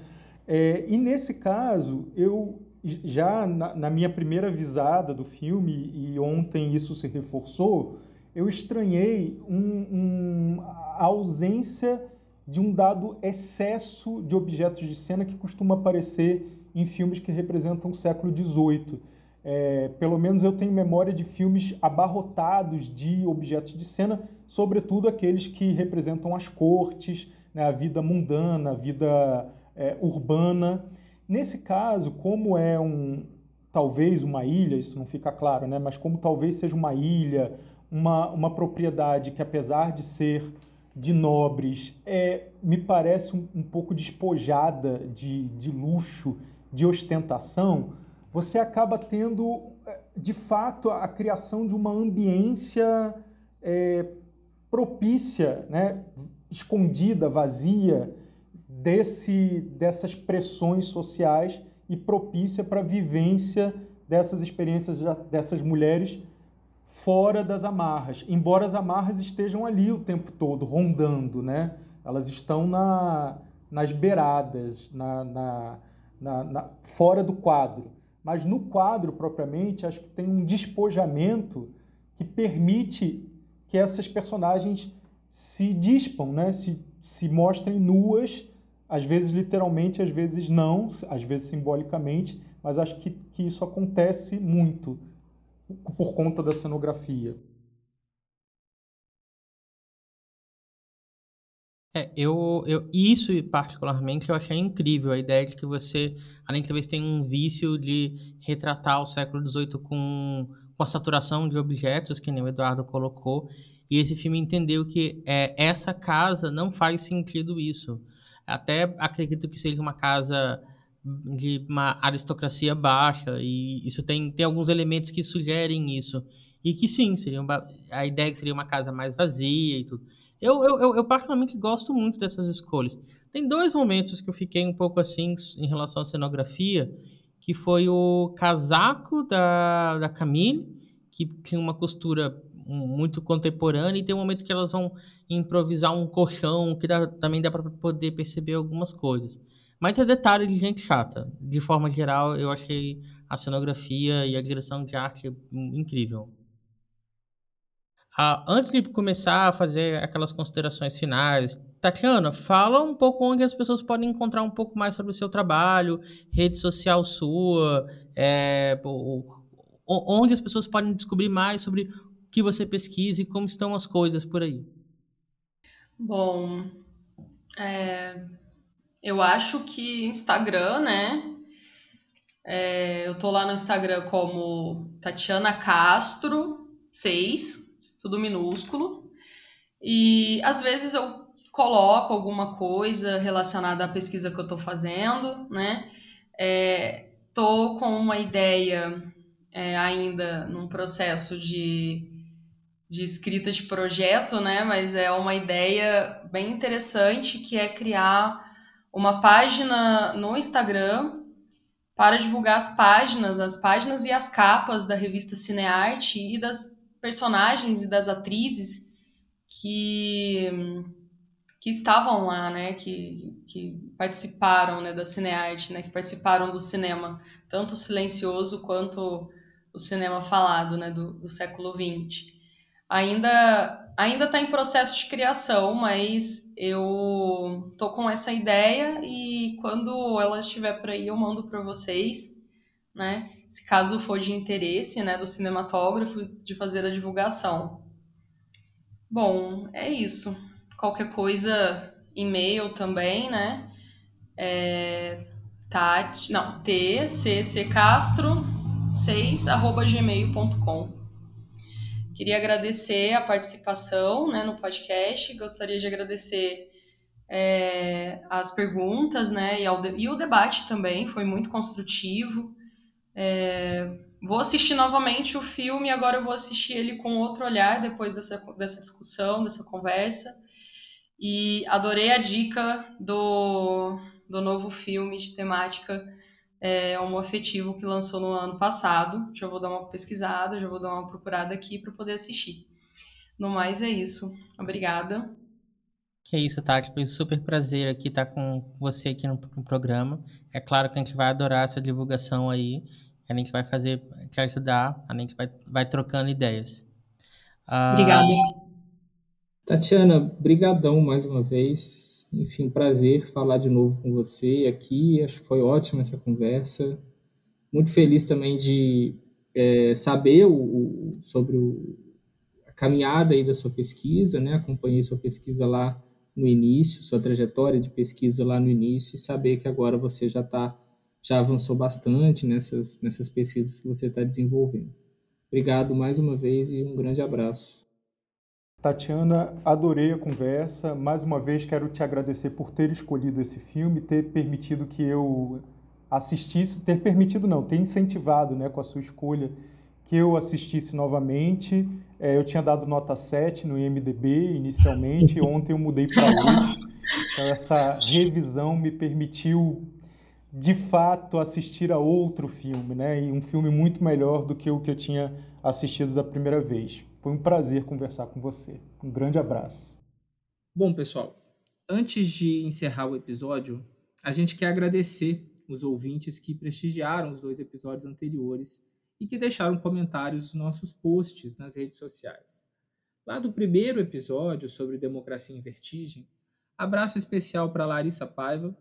É, e nesse caso, eu já na, na, minha primeira visada do filme, e ontem isso se reforçou, eu estranhei um, um, a ausência de um dado excesso de objetos de cena que costuma aparecer em filmes que representam o século XVIII. É, pelo menos eu tenho memória de filmes abarrotados de objetos de cena, sobretudo aqueles que representam as cortes, né, a vida mundana, a vida é, urbana. Nesse caso, como é um talvez uma ilha, isso não fica claro, né, mas como talvez seja uma ilha, uma, uma propriedade que apesar de ser de nobres, é, me parece um, um pouco despojada de, de luxo, de ostentação, você acaba tendo, é, de fato, a criação de uma ambiência é, propícia, né, escondida, vazia, desse, dessas pressões sociais e propícia para a vivência dessas experiências dessas mulheres fora das amarras, embora as amarras estejam ali o tempo todo, rondando, né? Elas estão na, nas beiradas, na, na, na, fora do quadro. Mas no quadro propriamente, acho que tem um despojamento que permite que essas personagens se dispam, né? se, se mostrem nuas, às vezes literalmente, às vezes não, às vezes simbolicamente, mas acho que, que isso acontece muito por conta da cenografia. É, eu, eu, isso particularmente eu achei incrível, a ideia de que você, além de talvez tenha um vício de retratar o século XVIII com, com a saturação de objetos, que nem o Eduardo colocou, e esse filme entendeu que é, essa casa não faz sentido isso. Até acredito que seja uma casa de uma aristocracia baixa, e isso tem, tem alguns elementos que sugerem isso. E que sim, seria uma, a ideia que seria uma casa mais vazia e tudo. Eu, eu, eu, eu, particularmente gosto muito dessas escolhas. Tem dois momentos que eu fiquei um pouco assim em relação à cenografia, que foi o casaco da, da Camille, que tinha uma costura muito contemporânea, e tem um momento que elas vão improvisar um colchão, que dá, também dá para poder perceber algumas coisas. Mas é detalhe de gente chata. De forma geral, eu achei a cenografia e a direção de arte incrível. Ah, antes de começar a fazer aquelas considerações finais, Tatiana, fala um pouco onde as pessoas podem encontrar um pouco mais sobre o seu trabalho, rede social sua, é, onde as pessoas podem descobrir mais sobre o que você pesquisa e como estão as coisas por aí. Bom, é, eu acho que Instagram, né? É, eu tô lá no Instagram como Tatiana Castro 6, tudo minúsculo. E às vezes eu coloco alguma coisa relacionada à pesquisa que eu estou fazendo, né? Estou é, com uma ideia é, ainda num processo de, de escrita de projeto, né? Mas é uma ideia bem interessante que é criar uma página no Instagram para divulgar as páginas, as páginas e as capas da revista Cinearte e das personagens e das atrizes que, que estavam lá, né, que, que participaram né, da cinearte, né, que participaram do cinema, tanto o silencioso quanto o cinema falado né, do, do século XX. Ainda ainda está em processo de criação, mas eu tô com essa ideia e quando ela estiver por aí eu mando para vocês né? Se caso for de interesse, né, do cinematógrafo de fazer a divulgação. Bom, é isso. Qualquer coisa, e-mail também, né? É, Tati, não, tccastro 6 arroba gmail.com. Queria agradecer a participação né, no podcast, gostaria de agradecer é, as perguntas né, e, ao, e o debate também, foi muito construtivo. É, vou assistir novamente o filme, agora eu vou assistir ele com outro olhar depois dessa, dessa discussão, dessa conversa. E adorei a dica do, do novo filme de temática é, homoafetivo que lançou no ano passado. Já vou dar uma pesquisada, já vou dar uma procurada aqui para poder assistir. No mais é isso. Obrigada. Que é isso, Tati. Foi um super prazer aqui estar com você aqui no, no programa. É claro que a gente vai adorar essa divulgação aí a gente vai fazer, te ajudar, a gente vai, vai trocando ideias. Uh... Obrigada. Tatiana, brigadão mais uma vez. Enfim, prazer falar de novo com você aqui. Acho que foi ótima essa conversa. Muito feliz também de é, saber o, o, sobre o, a caminhada aí da sua pesquisa, né? Acompanhei sua pesquisa lá no início, sua trajetória de pesquisa lá no início e saber que agora você já está já avançou bastante nessas, nessas pesquisas que você está desenvolvendo. Obrigado mais uma vez e um grande abraço. Tatiana, adorei a conversa. Mais uma vez quero te agradecer por ter escolhido esse filme, ter permitido que eu assistisse, ter permitido não, ter incentivado né, com a sua escolha que eu assistisse novamente. É, eu tinha dado nota 7 no IMDB inicialmente, ontem eu mudei para 8. Então essa revisão me permitiu de fato assistir a outro filme, né? E um filme muito melhor do que o que eu tinha assistido da primeira vez. Foi um prazer conversar com você. Um grande abraço. Bom, pessoal, antes de encerrar o episódio, a gente quer agradecer os ouvintes que prestigiaram os dois episódios anteriores e que deixaram comentários nos nossos posts nas redes sociais. Lá do primeiro episódio sobre democracia em vertigem, abraço especial para Larissa Paiva,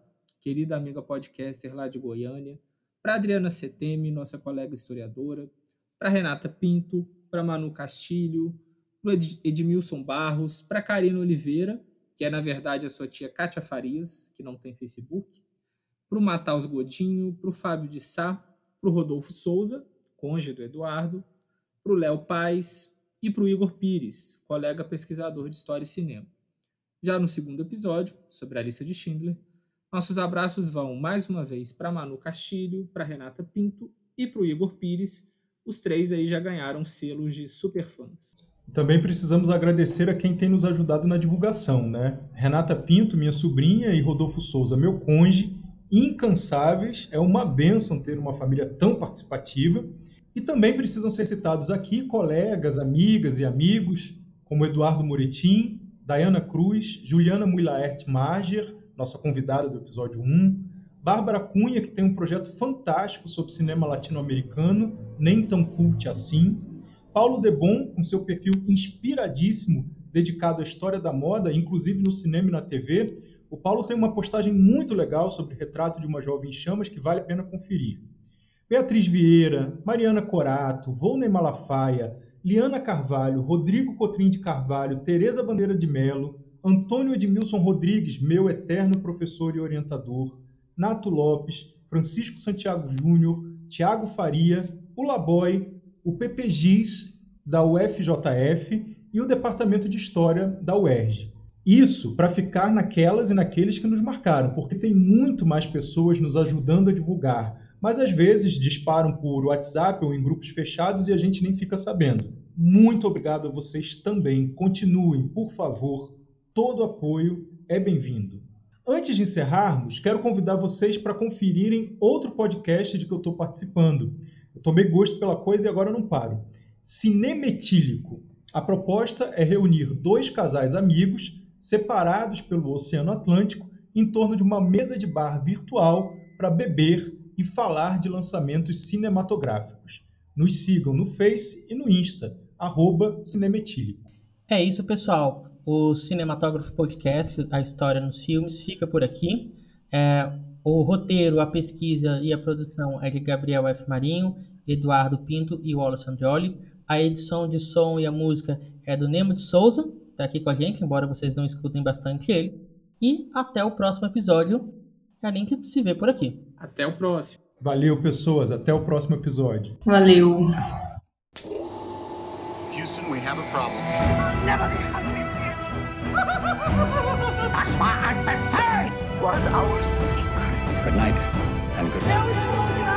querida amiga podcaster lá de Goiânia, para Adriana Setemi, nossa colega historiadora, para Renata Pinto, para Manu Castilho, para Edmilson Barros, para Karina Oliveira, que é na verdade a sua tia Kátia Farias, que não tem Facebook, para o Mataus Godinho, para o Fábio de Sá, para o Rodolfo Souza, cônjuge do Eduardo, para o Léo Paz e para o Igor Pires, colega pesquisador de História e Cinema. Já no segundo episódio, sobre a lista de Schindler, nossos abraços vão mais uma vez para Manu Castilho, para Renata Pinto e para o Igor Pires. Os três aí já ganharam selos de superfãs. Também precisamos agradecer a quem tem nos ajudado na divulgação, né? Renata Pinto, minha sobrinha, e Rodolfo Souza, meu cônjuge, incansáveis. É uma bênção ter uma família tão participativa. E também precisam ser citados aqui colegas, amigas e amigos, como Eduardo Moretim, Dayana Cruz, Juliana Muilaert Mager, nossa convidada do episódio 1, Bárbara Cunha, que tem um projeto fantástico sobre cinema latino-americano, nem tão cult assim, Paulo Debon, com seu perfil inspiradíssimo, dedicado à história da moda, inclusive no cinema e na TV. O Paulo tem uma postagem muito legal sobre o retrato de uma jovem em chamas que vale a pena conferir. Beatriz Vieira, Mariana Corato, Volney Malafaia, Liana Carvalho, Rodrigo Cotrim de Carvalho, Tereza Bandeira de Melo, Antônio Edmilson Rodrigues, meu eterno professor e orientador, Nato Lopes, Francisco Santiago Júnior, Tiago Faria, o Laboy, o PPGIS da UFJF e o Departamento de História da UERJ. Isso para ficar naquelas e naqueles que nos marcaram, porque tem muito mais pessoas nos ajudando a divulgar, mas às vezes disparam por WhatsApp ou em grupos fechados e a gente nem fica sabendo. Muito obrigado a vocês também. Continuem, por favor. Todo apoio é bem-vindo. Antes de encerrarmos, quero convidar vocês para conferirem outro podcast de que eu estou participando. Eu tomei gosto pela coisa e agora não paro. Cinemetílico. A proposta é reunir dois casais amigos separados pelo Oceano Atlântico em torno de uma mesa de bar virtual para beber e falar de lançamentos cinematográficos. Nos sigam no Face e no Insta, arroba Cinemetílico. É isso, pessoal. O Cinematógrafo Podcast, a história nos filmes, fica por aqui. É, o roteiro, a pesquisa e a produção é de Gabriel F. Marinho, Eduardo Pinto e Wallace Andrioli. A edição de som e a música é do Nemo de Souza, que está aqui com a gente, embora vocês não escutem bastante ele. E até o próximo episódio. A gente se vê por aqui. Até o próximo. Valeu, pessoas. Até o próximo episódio. Valeu. Houston, we have a problem. Das war ein Befehl! Was our secret? Good night and good night. No!